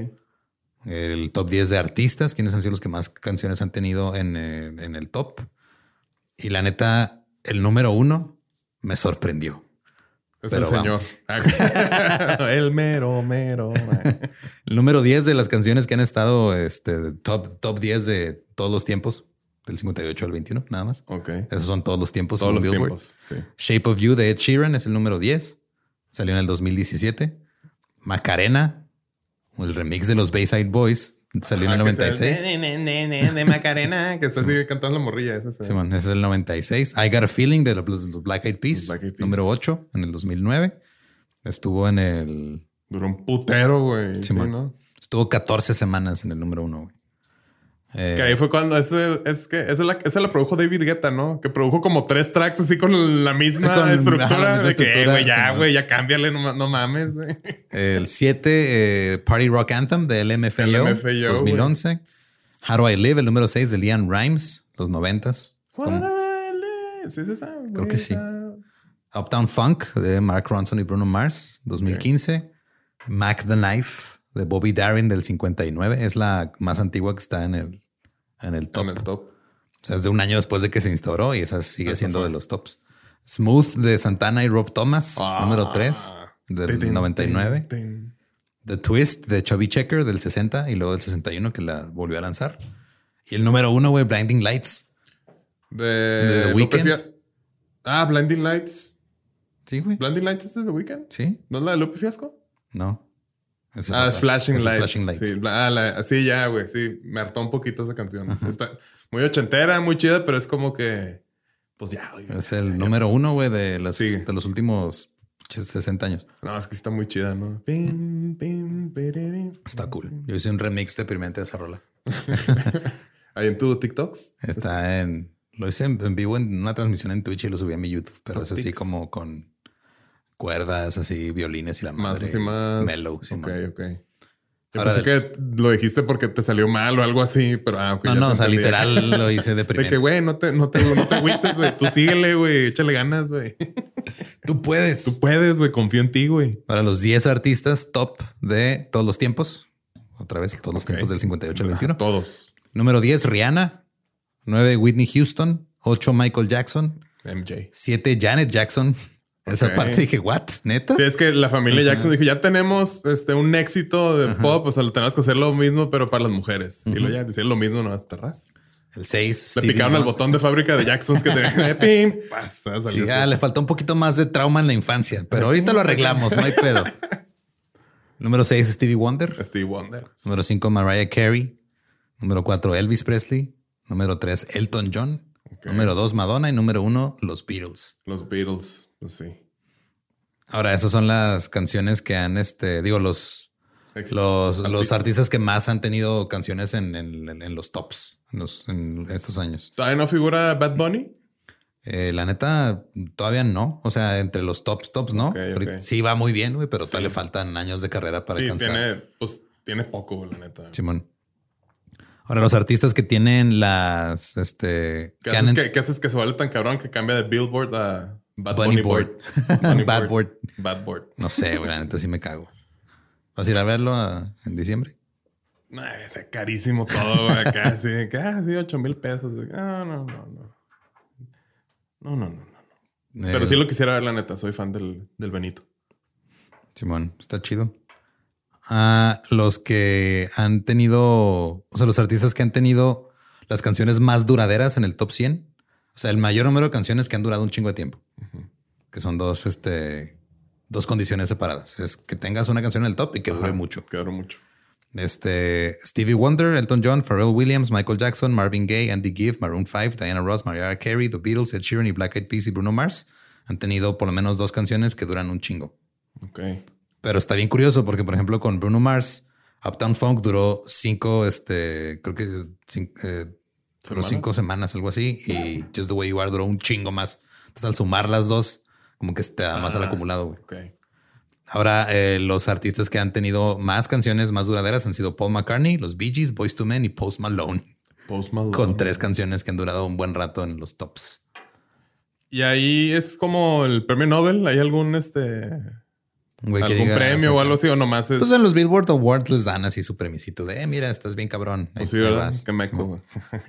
El top 10 de artistas, quienes han sido los que más canciones han tenido en, eh, en el top. Y la neta, el número uno me sorprendió. Es el señor. el mero, mero. el número 10 de las canciones que han estado este, top, top 10 de todos los tiempos, del 58 al 21, nada más. Ok. Esos son todos los tiempos. Todos los tiempos. Shape of You de Ed Sheeran es el número 10. Salió en el 2017. Macarena, el remix de los Bayside Boys, Salió en el 96. de Macarena, que está así cantando la morrilla. Ese es, ese es el 96. I Got a Feeling de los Black Eyed Peas, número 8 en el 2009. Estuvo en el. Duró un putero, güey. Sí, ¿no? Estuvo 14 semanas en el número 1, güey. Eh, que ahí fue cuando ese, es que esa la, esa la produjo David Guetta, ¿no? Que produjo como tres tracks así con la misma estructura. de que, güey, ya, güey, ya cámbiale, no, no mames, güey. El 7, eh, Party Rock Anthem de LMFAO, LMFAO 2011. How Do I Live, el número 6 de Leanne Rhymes, los 90 Sí, sí, Creo que sí. Uptown Funk de Mark Ronson y Bruno Mars, 2015. Mac the Knife de Bobby Darin del 59. Es la más antigua que está en el, en el top. En el top. O sea, es de un año después de que se instauró y esa sigue siendo de los tops. Smooth de Santana y Rob Thomas, ah. número 3 del 99. The Twist de Chubby Checker del 60 y luego del 61 que la volvió a lanzar. Y el número uno, güey, Blinding Lights. De, The Weeknd. Ah, Blinding Lights. Sí, güey. ¿Blinding Lights es de The Weeknd? Sí. ¿No es la de Lupe Fiasco? No ah, Flashing Lights. Sí, ah, sí, ya, güey. Sí, me hartó un poquito esa canción. Está muy ochentera, muy chida, pero es como que, pues ya, güey. Es el número uno, güey, de, los, de los últimos 60 años. No, es que está muy chida, ¿no? Está cool. Yo hice un remix deprimente de esa rola. ¿Ahí en tu TikToks? Está en... Lo hice en, vivo en una transmisión en Twitch y lo subí a mi YouTube, pero es así como con cuerdas, así, violines y la madre. Más así, más. Mellow. ok, ok. Yo pensé que lo dijiste porque te salió mal o algo así, pero ah, No, no, o sea, literal lo hice de De que, güey, no te, no te, no te agüites, güey. Tú síguele, güey. Échale ganas, güey. Tú puedes. Tú puedes, güey. Confío en ti, güey. Para los 10 artistas top de todos los tiempos. Otra vez, todos los tiempos del 58 al 21. todos. Número 10, Rihanna. 9, Whitney Houston. 8, Michael Jackson. MJ. 7, Janet Jackson. Esa parte dije, ¿what? ¿Neta? Sí, es que la familia Jackson dijo, ya tenemos este, un éxito de pop, o sea, lo tenemos que hacer lo mismo, pero para las mujeres. Y luego ya decir lo mismo, no hasta ras. El 6. Le picaron el botón de fábrica de Jacksons que tenía. Pim, pasa, sí, ah, le faltó un poquito más de trauma en la infancia, pero ahorita lo arreglamos, no hay pedo. Número 6, Stevie Wonder. Stevie Wonder. Número 5, Mariah Carey. Número 4, Elvis Presley. Número 3, Elton John. Número 2, Madonna. Y número 1, los Beatles. Los Beatles, pues sí. Ahora, esas son las canciones que han, este, digo, los, los, los, artistas que más han tenido canciones en, en, los tops en, los, en estos años. ¿Todavía no figura Bad Bunny? Eh, la neta, todavía no. O sea, entre los tops, tops, ¿no? Sí va muy bien, güey, pero todavía le faltan años de carrera para sí, Tiene, pues tiene poco, la neta. Simón. Ahora, los artistas que tienen las. Este, ¿Qué, haces, que, se vale tan cabrón que cambia de Billboard a Bad Bunny, Board? Bad Board. Bad Board. No sé, güey, la neta sí me cago. ¿Vas a ir a verlo en diciembre? No, está carísimo todo, güey. Sí, casi 8 mil pesos. No, no, no, no. No, no, no, no. Pero sí lo quisiera ver, la neta. Soy fan del, del Benito. Simón, está chido. Ah, los que han tenido, o sea, los artistas que han tenido las canciones más duraderas en el top 100. O sea, el mayor número de canciones que han durado un chingo de tiempo. Que son dos, este, dos condiciones separadas. Es que tengas una canción en el top y que dure mucho. Que dure mucho. Este, Stevie Wonder, Elton John, Pharrell Williams, Michael Jackson, Marvin Gaye, Andy Gibb, Maroon 5, Diana Ross, Mariah Carey, The Beatles, Ed Sheeran y Black Eyed Peas y Bruno Mars han tenido por lo menos dos canciones que duran un chingo. Ok. Pero está bien curioso porque, por ejemplo, con Bruno Mars, Uptown Funk duró cinco, este, creo que eh, duró cinco semanas, algo así, y Just the Way You Are duró un chingo más. Entonces, al sumar las dos, como que te da más al acumulado. Güey. Ahora, eh, los artistas que han tenido más canciones más duraderas han sido Paul McCartney, los Bee Gees, Boys to Men y Post Malone. Post Malone. Con tres canciones que han durado un buen rato en los tops. Y ahí es como el premio Nobel. ¿Hay algún este ¿Algún premio o algo así o nomás es...? Pues en los Billboard Awards les dan así su premisito de, eh, mira, estás bien cabrón. Pues sí, ¿verdad? Qué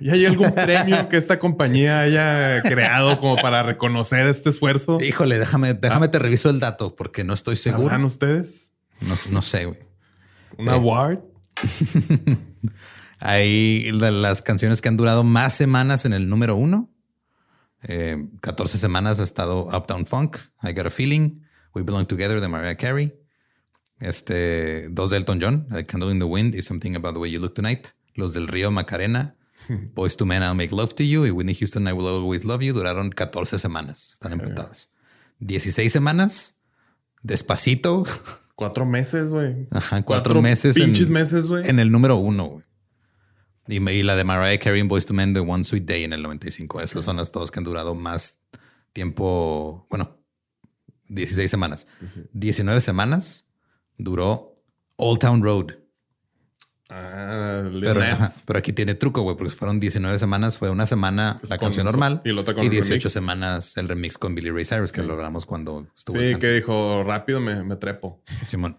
¿Y hay algún premio que esta compañía haya creado como para reconocer este esfuerzo? Híjole, déjame, déjame te reviso el dato porque no estoy seguro. ¿Sabrán ustedes? No, no sé, güey. ¿Un award? hay las canciones que han durado más semanas en el número uno. 14 eh, semanas ha estado Uptown Funk, I Got a Feeling, We Belong Together de Mariah Carey. Este, dos de Elton John, A Candle in the Wind y Something About the Way You Look Tonight. Los del Río Macarena, Boys to Men, I'll Make Love to You y Whitney Houston, I Will Always Love You duraron 14 semanas. Están empatadas. 16 semanas. Despacito. Cuatro meses, güey. Ajá, cuatro, meses. Pinches meses, güey. En el número uno, güey. Y, la de Mariah Carey Boys to Men, The One Sweet Day en el 95. Esas son las dos que han durado más tiempo. Bueno, 16 semanas. 19 semanas duró Old Town Road. Ah, pero, pero, aquí tiene truco, güey, porque fueron 19 semanas. Fue una semana la canción normal y, y 18 semanas el remix con Billy Ray Cyrus que logramos cuando estuvo. Sí, que dijo rápido me, me trepo. Simón.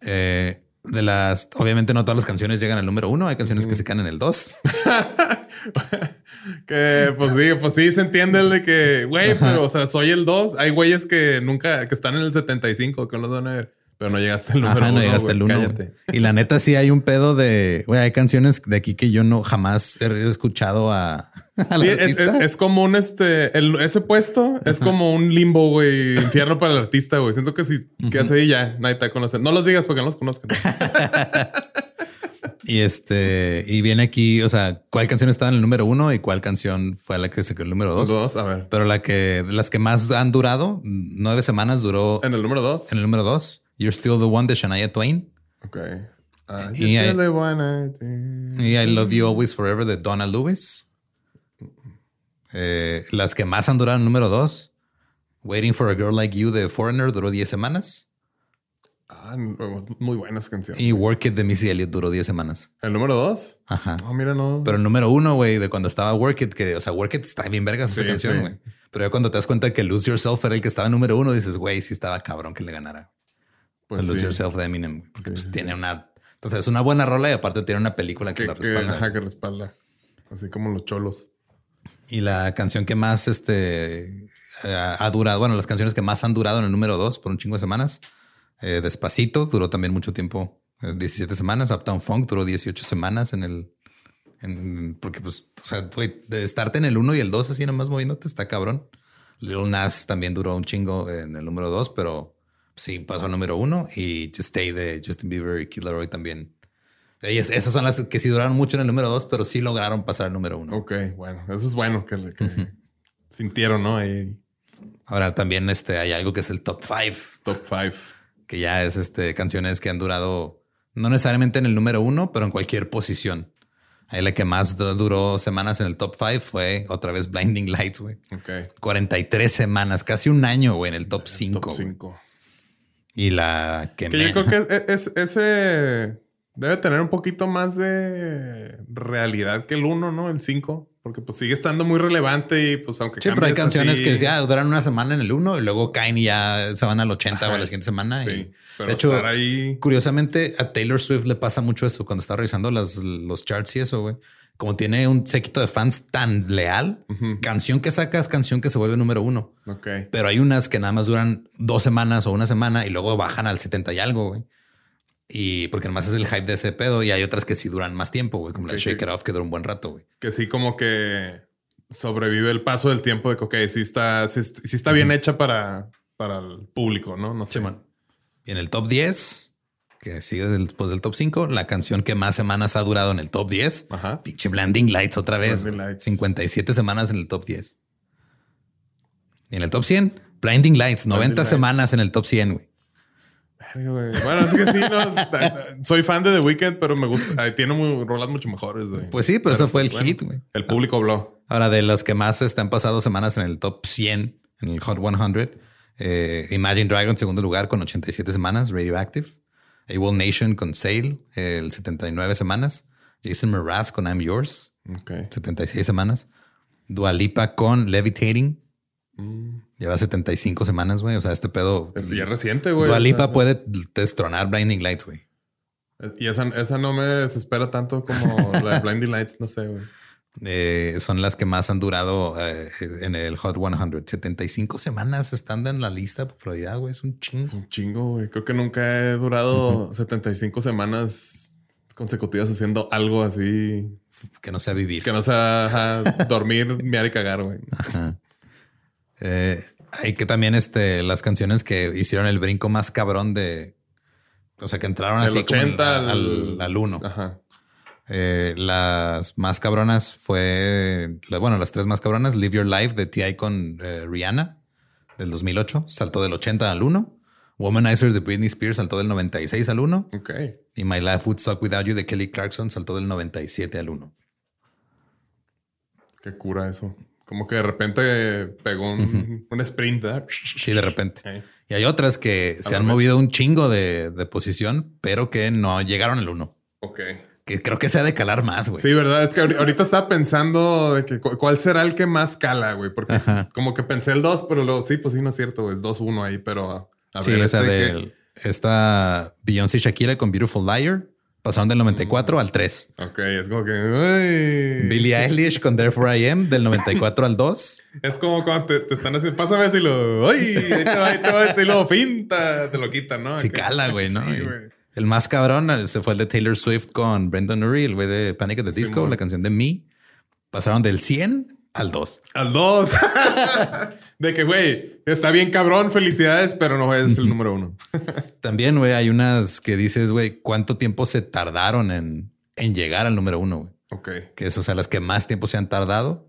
Eh, de las, obviamente no todas las canciones llegan al número uno. Hay canciones que se quedan en el dos. que pues sí, pues sí se entiende el de que, güey, pero o sea, soy el dos. Hay güeyes que nunca, que están en el 75, que los van a ver. Pero no llegaste al número Ajá, no llegaste al uno. Y la neta sí hay un pedo de, güey, hay canciones de aquí que yo no jamás he escuchado a. sí, es, como un este, ese puesto es como un limbo, güey, infierno para el artista, güey. Siento que si que hace ahí ya nadie te conoce. No los digas porque no los conozcan. y este, y viene aquí, o sea, cuál canción estaba en el número uno y cuál canción fue la que se quedó el número dos. Dos, a ver. Pero la que, las que más han durado, nueve semanas duró. En el número dos. En el número dos. You're Still the One de Shania Twain. Ok. Uh, y, I, the one y I Love You Always Forever de Donna Lewis. Eh, las que más han durado, número dos. Waiting for a Girl Like You de Foreigner duró 10 semanas. Ah, muy buenas canciones. Y Work It de Missy Elliott duró 10 semanas. ¿El número dos? Ajá. Oh, mira, no. Pero el número uno, güey, de cuando estaba Work It, que, o sea, Work It está bien vergas esa canción, güey. Pero ya cuando te das cuenta que Lose Yourself era el que estaba en número uno, dices, güey, sí estaba cabrón que le ganara. Pues Lose Yourself de Eminem. Porque pues tiene una. Entonces es una buena rola y aparte tiene una película que, la respalda. ajá, que respalda. Así como los cholos. Y la canción que más este ha durado, bueno, las canciones que más han durado en el número dos por un chingo de semanas. Eh, Despacito duró también mucho tiempo, 17 eh, semanas. Uptown Funk duró 18 semanas en el, porque, pues, o sea, de estarte en el 1 y el 2 así nomás moviéndote está cabrón. Lil Nas también duró un chingo en el número 2, pero sí pasó al número 1 y Just Stay de Justin Bieber y Kid Laroi también. Ellas, esas son las que sí duraron mucho en el número 2, pero sí lograron pasar al número 1. Ok, bueno, eso es bueno que, sintieron, ¿no? Ahora también este, hay algo que es el top 5. Top 5. Que ya es este, canciones que han durado no necesariamente en el número 1, pero en cualquier posición. Ahí la que más duró semanas en el top 5 fue otra vez Blinding Lights, güey. Ok. 43 semanas, casi un año, güey, en el top 5. Top 5. Y la que, que Yo creo que es, ese debe tener un poquito más de realidad que el 1, ¿no? El 5. Porque pues sigue estando muy relevante y pues aunque Sí, pero hay canciones que ya duran una semana en el 1 y luego caen y ya se van al 80 o a la siguiente semana. Sí, de hecho, curiosamente a Taylor Swift le pasa mucho eso cuando está revisando las, los charts y eso, güey. Como tiene un séquito de fans tan leal, canción que sacas, canción que se vuelve número uno. Ok. Pero hay unas que nada más duran dos semanas o una semana y luego bajan al 70 y algo, güey. Y porque nomás es el hype de ese pedo. Y hay otras que sí duran más tiempo, güey, como la Shake It Off, que dura un buen rato, güey. Que sí, como que sobrevive el paso del tiempo de que, ok, sí está, sí, está bien hecha para, para el público, ¿no? No sé. Sí, y en el top 10, que sigue después del top 5, la canción que más semanas ha durado en el top 10. Ajá. Pinche Blinding Lights otra vez. 57 semanas en el top 10. Y en el top 100, Blinding Lights, 90 semanas en el top 100, güey. Bueno, así que sí, no, soy fan de The Weeknd, pero me gusta. Tiene muy, rolas mucho mejores. Güey. Pues sí, pero, eso fue el hit, güey. El público habló. Ahora, de los que más están pasado semanas en el top 100, en el Hot 100, eh, Imagine Dragon, segundo lugar, con 87 semanas, Radioactive. AWOL Nation con Sail, el 79 semanas. Jason Mraz con I'm Yours, 76 semanas. Dualipa con Levitating, mm. Lleva 75 semanas, güey. O sea, este pedo. Es ya reciente, güey. Dualipa puede destronar Blinding Lights, güey. Y esa, esa, no me desespera tanto como la de Blinding Lights, no sé, güey. Eh, son las que más han durado eh, en el Hot 100. 75 semanas estando en la lista de popularidad, güey. Es un chingo. Es un chingo, güey. Creo que nunca he durado 75 semanas consecutivas haciendo algo así. Que no sea vivir. Que no sea dormir, mirar y cagar, güey. Ajá. Eh, hay que también este, las canciones que hicieron el brinco más cabrón de. O sea, que entraron así 80 al, al, 1. Eh, las más cabronas fue, bueno, las tres más cabronas, Live Your Life de T.I. con eh, Rihanna del 2008, saltó del 80 al 1. Womanizer de Britney Spears saltó del 96 al 1. Ok. Y My Life Would Suck Without You de Kelly Clarkson saltó del 97 al 1. Qué cura eso. Como que de repente pegó un, sprint. Sí, de repente. Y hay otras que se han movido un chingo de, posición, pero que no llegaron al uno. Ok. Que creo que se ha de calar más, güey. Sí, verdad. Es que ahorita estaba pensando de que cuál será el que más cala, güey. Porque como que pensé el 2, pero luego sí, pues sí, no es cierto, Es 2-1 ahí, pero a sí, ver. esa este de esta Beyoncé Shakira con Beautiful Liar. Pasaron del 94 al 3. Ok, es como que. Billie Eilish con Therefore I Am del 94 al 2. Es como cuando te, están haciendo, pásame así y lo. ¡Ay! Ahí te va, ahí te va, y lo pinta, te lo quitan, ¿no? Sí, cala, güey, ¿no? el más cabrón se fue el de Taylor Swift con Brendan Urie, el güey de Panic at the Disco, la canción de Me. Pasaron del 100 al 2. Al 2. de que, güey, está bien cabrón, felicidades, pero no es el número uno. También, güey, hay unas que dices, güey, ¿cuánto tiempo se tardaron en, en llegar al número uno, güey? Ok. Que es, o sea, las que más tiempo se han tardado.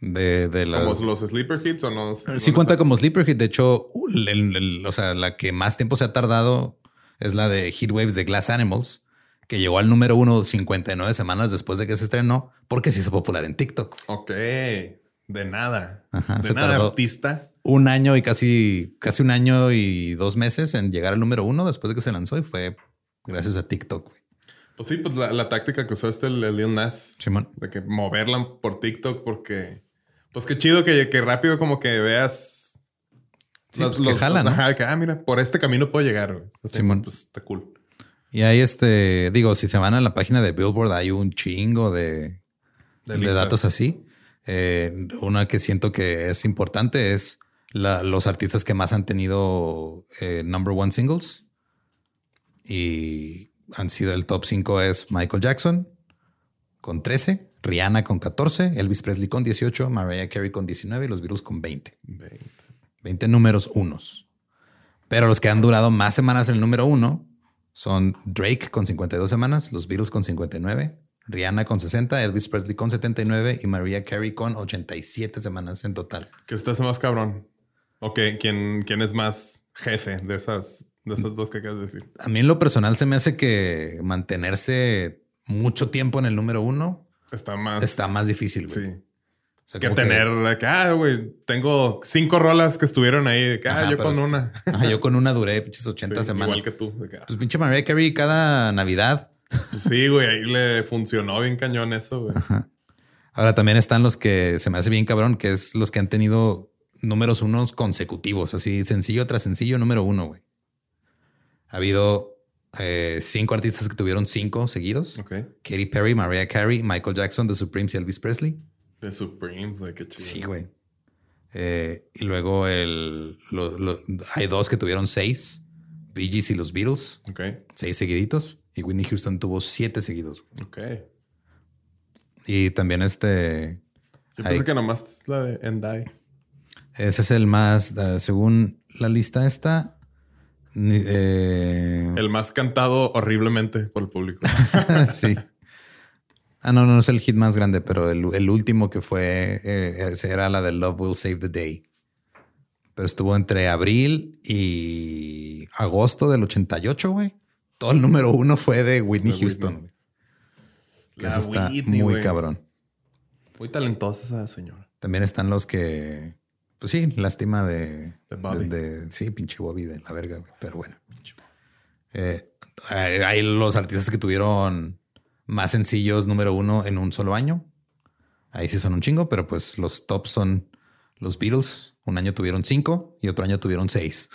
De, de las... ¿Como los sleeper hits o no? Sí, cuenta como sleeper hit. De hecho, o sea, la que más tiempo se ha tardado es la de Heat Waves de Glass Animals que llegó al número uno 59 semanas después de que se estrenó, porque se hizo popular en TikTok. Ok, de nada. de nada, artista. Un año y casi, casi un año y dos meses en llegar al número uno después de que se lanzó y fue gracias a TikTok. Pues sí, pues la, táctica que usó este el, Lil Nas. De que moverla por TikTok porque... Pues qué chido que, que rápido como que veas... Sí, los, pues que jalan, Ajá, que, ah, mira, por este camino puedo llegar. Simón. Pues está cool. Y hay este, digo, si se van a la página de Billboard, hay un chingo de, de, datos así. Eh, una que siento que es importante es los artistas que más han tenido eh, number one singles. Y han sido el top 5 es Michael Jackson con 13, Rihanna con 14, Elvis Presley con 18, Mariah Carey con 19 y los Beatles con 20. 20. 20 números unos. Pero los que han durado más semanas en el número uno son Drake con 52 semanas, los Beatles con 59, Rihanna con 60, Elvis Presley con 79 y Mariah Carey con 87 semanas en total. ¿Qué estás más cabrón? Ok, ¿quién, quién es más jefe de esas, de esas dos que acabas de decir? A mí en lo personal se me hace que mantenerse mucho tiempo en el número uno está más, está más difícil. Sí. que tener que, ah, güey, tengo cinco rolas que estuvieron ahí. ah, yo con una. yo con una duré pinches 80 semanas. Igual que tú. Ah. Pues pinche Mariah Carey cada Navidad pues sí, güey, ahí le funcionó bien cañón eso, güey. Ahora también están los que se me hace bien cabrón, que es los que han tenido números unos consecutivos, así sencillo tras sencillo, número uno, güey. Ha habido eh, cinco artistas que tuvieron cinco seguidos. Katy Perry, Mariah Carey, Michael Jackson, The Supremes y Elvis Presley. The Supremes, güey, qué chido. Sí, güey. Eh, y luego el, hay dos que tuvieron seis. Bee Gees y los Beatles. Seis seguiditos. Y Whitney Houston tuvo siete seguidos. Ok. Y también este. Yo pensé que nomás la de Endai. Ese es el más, según la lista esta. Eh, el más cantado horriblemente por el público. sí. Ah, no, no es el hit más grande, pero el, último que fue eh, era la de Love Will Save the Day. Pero estuvo entre abril y agosto del 88, güey todo el número uno fue de Whitney Houston. eso está muy cabrón. Muy talentosa esa señora. También están los que, pues sí, lástima de, de, sí, pinche Bobby de la verga, pero bueno. Eh, hay los artistas que tuvieron más sencillos número uno en un solo año. Ahí sí son un chingo, pero pues los tops son los Beatles. Un año tuvieron cinco y otro año tuvieron seis.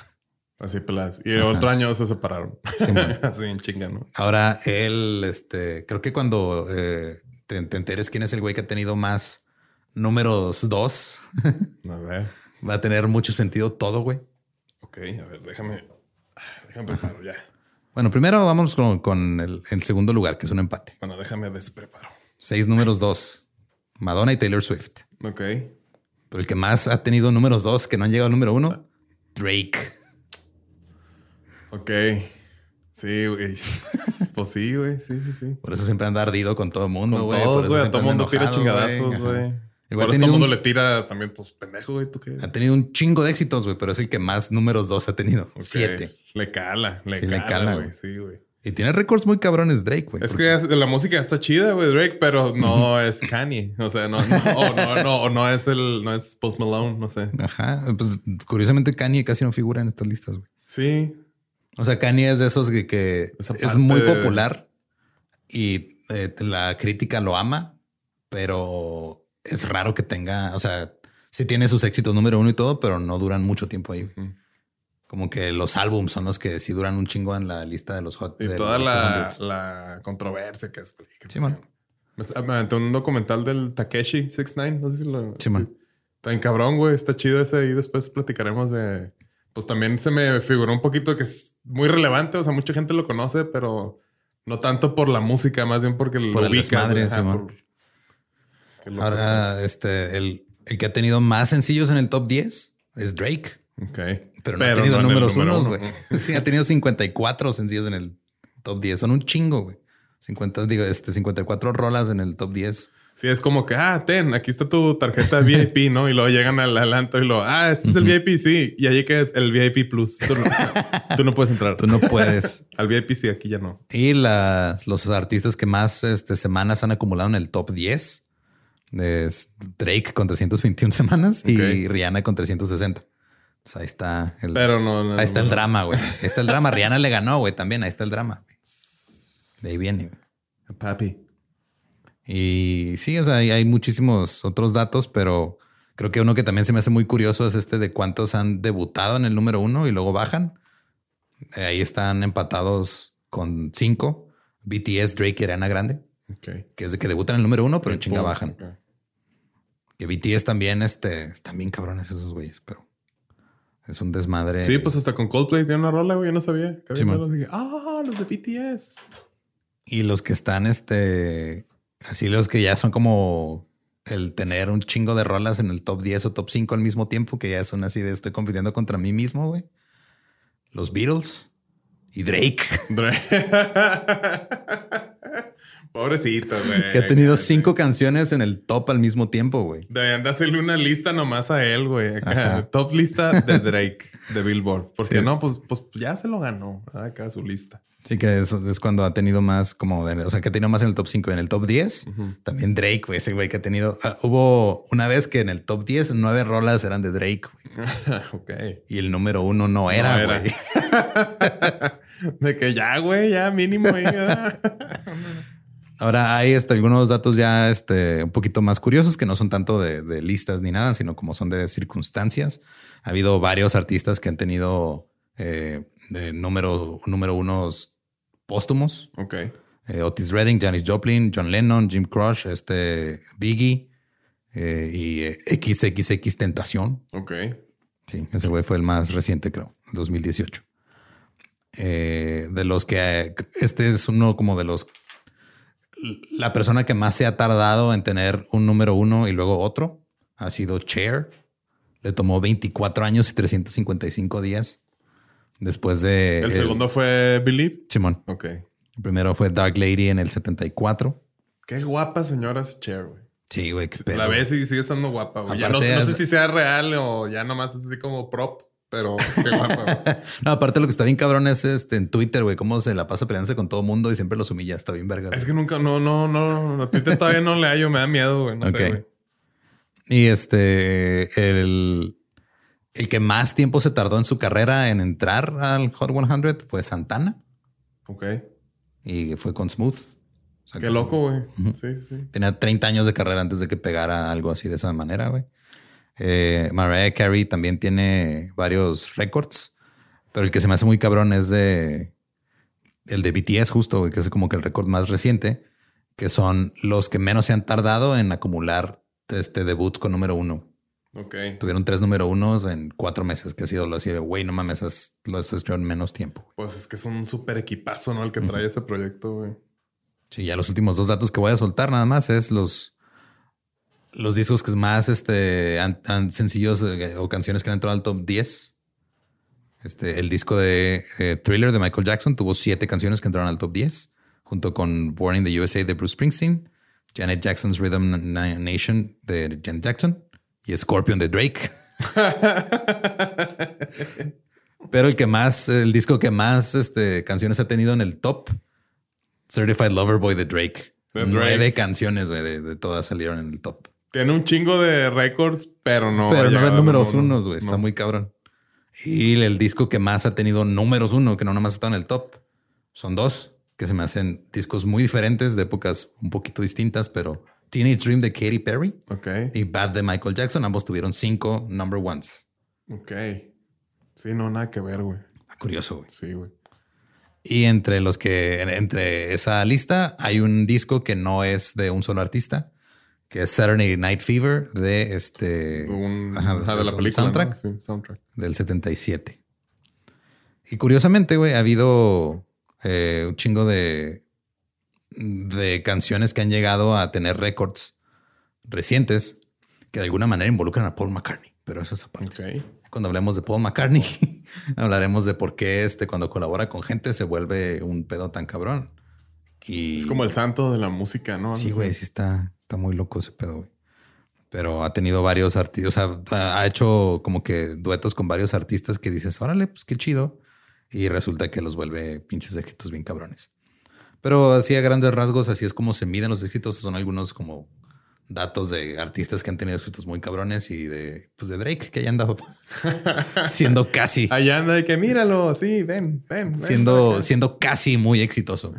Así pelas. Y el otro año se separaron. Así en chinga, ¿no? Ahora él, este, creo que cuando eh, te, enteres quién es el güey que ha tenido más números dos, va a tener mucho sentido todo, güey. Ok, a ver, déjame, déjame preparo ya. Bueno, primero vamos con, el, segundo lugar, que es un empate. Bueno, déjame despreparo. Seis números dos. Madonna y Taylor Swift. Ok. Pero el que más ha tenido números dos que no han llegado al número uno, Drake. Ok. Sí, güey. pues sí, güey. Sí, sí, sí. Por eso siempre anda ardido con todo el mundo, güey. Todos, güey. Todo el mundo tira chingadazos, güey. Igual todo el mundo le tira también, pues pendejo, güey. ¿Tú qué? Ha tenido un chingo de éxitos, güey, pero es el que más números dos ha tenido. Siete. Le cala, le cala, le cala, güey. Sí, güey. Y tiene récords muy cabrones Drake, güey. Es que la música está chida, güey, Drake, pero no es Kanye. O sea, no, no, o no, no, o no es el, no es Post Malone, no sé. Ajá. Pues curiosamente Kanye casi no figura en estas listas, güey. Sí. O sea, Kanye es de esos que, es muy popular y eh, la crítica lo ama, pero es raro que tenga, o sea, sí tiene sus éxitos número uno y todo, pero no duran mucho tiempo ahí. Como que los álbums son los que sí duran un chingo en la lista de los hot. Y toda la, controversia que es. Sí, man. Me aventé un documental del Takeshi 69. No sé si lo. Sí, man. Está en cabrón, güey. Está chido ese. Y después platicaremos de pues también se me figuró un poquito que es muy relevante. O sea, mucha gente lo conoce, pero no tanto por la música, más bien porque por lo ubicas. Ahora, este, el, el, que ha tenido más sencillos en el top 10 es Drake. Ok. Pero no ha tenido números unos, güey. sí, ha tenido 54 sencillos en el top 10. Son un chingo, güey. 50, digo, este, 54 rolas en el top 10. Sí, es como que, ah, ten, aquí está tu tarjeta VIP, ¿no? Y luego llegan al adelanto y lo, ah, este es el VIP, sí. Y allí que es el VIP Plus. Tú no, puedes entrar. Tú no puedes. al VIP sí, aquí ya no. Y las, los artistas que más este, semanas han acumulado en el top 10 es Drake con 321 semanas y Rihanna con 360. Pues ahí está el, Pero no, ahí está el drama, güey. Ahí está el drama. Rihanna le ganó, güey, también. Ahí está el drama. De ahí viene. Papi. Y sí, o sea, hay, muchísimos otros datos, pero creo que uno que también se me hace muy curioso es este de cuántos han debutado en el número uno y luego bajan. Eh, ahí están empatados con cinco. BTS, Drake y Ariana Grande. Que es de que debutan en el número uno, pero en chinga bajan. Que BTS también, este, están bien cabrones esos güeyes, pero es un desmadre. Sí, pues hasta con Coldplay tiene una rola, güey. Yo no sabía. ah, los de BTS. Y los que están, este, Así los que ya son como el tener un chingo de rolas en el top 10 o top 5 al mismo tiempo, que ya son así de estoy compitiendo contra mí mismo, güey. Los Beatles y Drake. Pobrecito, güey. Que ha tenido cinco canciones en el top al mismo tiempo, güey. Deberían de hacerle una lista nomás a él, güey. Top lista de Drake, de Billboard. Porque no, pues, pues ya se lo ganó acá su lista. Sí, que es, es, cuando ha tenido más como, o sea, que ha tenido más en el top 5 en el top 10. También Drake, güey, ese güey que ha tenido. Ah, hubo una vez que en el top 10, nueve rolas eran de Drake, güey. ok. Y el número uno no era, güey. de que ya, güey, ya mínimo. Ahí, Ahora hay este, algunos datos ya este, un poquito más curiosos que no son tanto de, de, listas ni nada, sino como son de circunstancias. Ha habido varios artistas que han tenido eh, de número, número unos póstumos. Ok. Eh, Otis Redding, Janis Joplin, John Lennon, Jim Crush, este Biggie eh, y XXX Tentación. Ok. Sí, ese güey fue el más reciente, creo, 2018. de los que este es uno como de los la persona que más se ha tardado en tener un número uno y luego otro ha sido Cher. Le tomó 24 años y 355 días después de. ¿El, segundo fue Believe? Simón. Ok. El primero fue Dark Lady en el 74. Qué guapa señora Cher, güey. Sí, güey. La ves y sigue estando guapa, güey. Ya no, no, sé si sea real o ya nomás es así como prop. Pero qué guapa. no, aparte lo que está bien cabrón es este en Twitter, güey, cómo se la pasa peleándose con todo mundo y siempre los humilla. Está bien verga. Es que nunca, no, no, no, no Twitter todavía no le hallo, me da miedo, güey. No sé, güey. Y este, el, el que más tiempo se tardó en su carrera en entrar al Hot 100 fue Santana. Ok. Y fue con Smooth. O sea, Qué loco, güey. Sí, sí. Tenía 30 años de carrera antes de que pegara algo así de esa manera, güey. Eh, Mariah Carey también tiene varios récords, pero el que se me hace muy cabrón es de el de BTS justo, que es como que el récord más reciente, que son los que menos se han tardado en acumular este debut con número uno. Ok. Tuvieron tres número unos en cuatro meses, que ha sido lo así de, güey, no mames, lo has hecho en menos tiempo. Pues es que es un súper equipazo, ¿no? El que trae ese proyecto, güey. Sí, ya los últimos dos datos que voy a soltar nada más es los los discos que más este, han, sencillos eh, o canciones que han entrado al top 10. Este, el disco de eh, Thriller de Michael Jackson tuvo siete canciones que entraron al top 10, junto con Born in the USA de Bruce Springsteen, Janet Jackson's Rhythm Nation de Janet Jackson y Scorpion de Drake. Pero el que más, el disco que más este, canciones ha tenido en el top, Certified Lover Boy de Drake. Nueve canciones de todas salieron en el top. Tiene un chingo de récords, pero no. Pero no de números unos, güey. Está muy cabrón. Y el disco que más ha tenido números uno, que no nomás está en el top, son dos, que se me hacen discos muy diferentes, de épocas un poquito distintas, pero Teenage Dream de Katy Perry Ok. y Bad de Michael Jackson, ambos tuvieron cinco number ones. Ok. Sí, no, nada que ver, güey. Ah, curioso, güey. Sí, güey. Y entre los que, entre esa lista, hay un disco que no es de un solo artista, que es Saturday Night Fever de este un, de la película soundtrack, del 77. Y curiosamente, güey, ha habido eh, un chingo de, de canciones que han llegado a tener récords recientes que de alguna manera involucran a Paul McCartney, pero eso es aparte. Cuando hablemos de Paul McCartney, hablaremos de por qué este cuando colabora con gente se vuelve un pedo tan cabrón. Y... Es como el santo de la música, ¿no? Sí, güey, sí está, muy loco ese pedo, güey. Pero ha tenido varios artistas, o sea, ha hecho como que duetos con varios artistas que dices, órale, pues qué chido. Y resulta que los vuelve pinches éxitos bien cabrones. Pero así a grandes rasgos, así es como se miden los éxitos. Son algunos como datos de artistas que han tenido éxitos muy cabrones y de, pues de Drake, que allá anda siendo casi. Allá anda de que míralo, sí, ven, ven. siendo, siendo casi muy exitoso.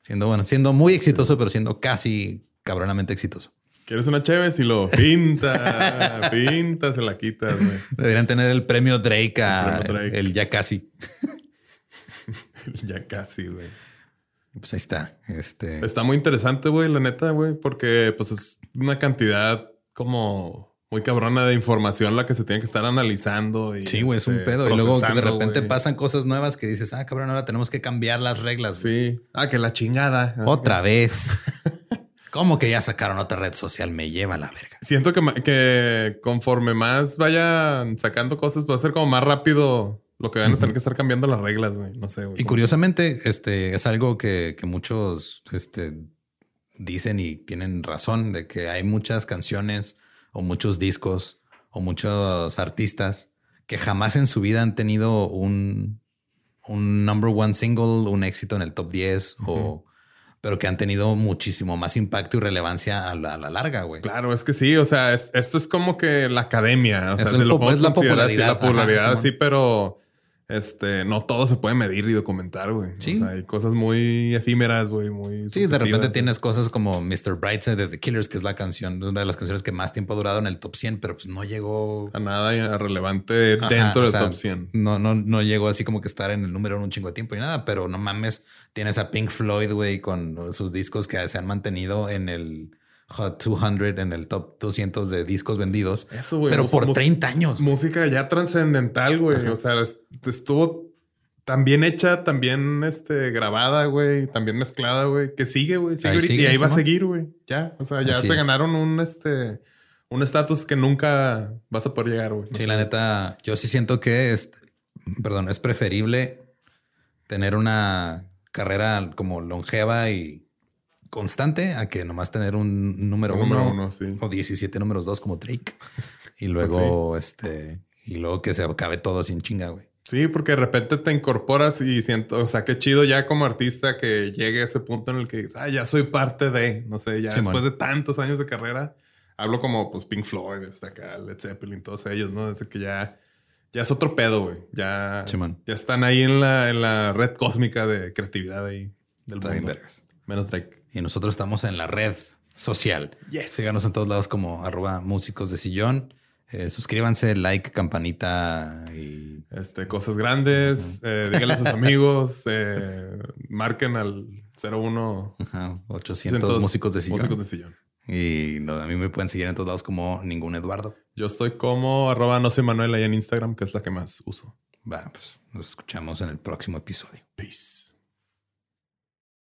Siendo bueno, siendo muy exitoso, pero siendo casi cabronamente exitoso. ¿Quieres una chévere? Si lo pinta, pinta, se la quitas, güey. Deberían tener el premio Drake a el, ya casi. el ya casi, güey. Pues ahí está. Este... Está muy interesante, güey, la neta, güey, porque pues es una cantidad como muy cabrona de información la que se tiene que estar analizando. Y, sí, güey, es un este, pedo. Y luego de repente pasan cosas nuevas que dices, ah, cabrón, ahora tenemos que cambiar las reglas. Sí. Ah, que la chingada. Otra vez. Como que ya sacaron otra red social, me lleva a la verga. Siento que, que conforme más vayan sacando cosas, va a ser como más rápido lo que van a tener que estar cambiando las reglas, güey. No sé, güey. Y curiosamente, este es algo que, que muchos este, dicen y tienen razón de que hay muchas canciones o muchos discos o muchos artistas que jamás en su vida han tenido un, un number one single, un éxito en el top 10 o pero que han tenido muchísimo más impacto y relevancia a la, larga, güey. Claro, es que sí, o sea, esto es como que la academia, o sea, es, lo es la popularidad, la popularidad, sí, pero este, no todo se puede medir y documentar, güey. Sí. O sea, hay cosas muy efímeras, güey, muy. Sí, de repente tienes cosas como Mr. Brightside de The Killers, que es la canción, una de las canciones que más tiempo ha durado en el top 100, pero pues no llegó a nada relevante dentro del top 100. No, no, no llegó así como que estar en el número en un chingo de tiempo y nada, pero no mames, tienes a Pink Floyd, güey, con sus discos que se han mantenido en el Hot 200 en el top 200 de discos vendidos. Eso, güey. Pero por 30 años. Música ya trascendental, güey. O sea, estuvo tan bien hecha, también este, grabada, güey, también mezclada, güey, que sigue, güey. y ahí va a seguir, güey. Ya, o sea, ya se ganaron un, este, un estatus que nunca vas a poder llegar, güey. sí, la neta, yo sí siento que, es, perdón, es preferible tener una carrera como longeva y constante a que nomás tener un número uno, o 17 números dos como Drake y luego este y luego que se acabe todo sin chinga, güey. Sí, porque de repente te incorporas y siento, o sea, qué chido ya como artista que llegue a ese punto en el que ah, ya soy parte de, no sé, ya después de tantos años de carrera, hablo como pues Pink Floyd, está acá, Led Zeppelin, todos ellos, ¿no? Desde que ya, ya es otro pedo, güey. Ya, ya están ahí en la, en la red cósmica de creatividad ahí del mundo. Menos Drake. Y nosotros estamos en la red social. Síganos en todos lados como arroba músicos de sillón. Eh, suscríbanse, like, campanita y... Este, cosas grandes. Eh, díganle a sus amigos. Eh, marquen al 01... 800 músicos de sillón. Músicos de sillón. Y a mí me pueden seguir en todos lados como ningún Eduardo. Yo estoy como arroba no sé Manuel ahí en Instagram, que es la que más uso. Bueno, pues nos escuchamos en el próximo episodio. Peace.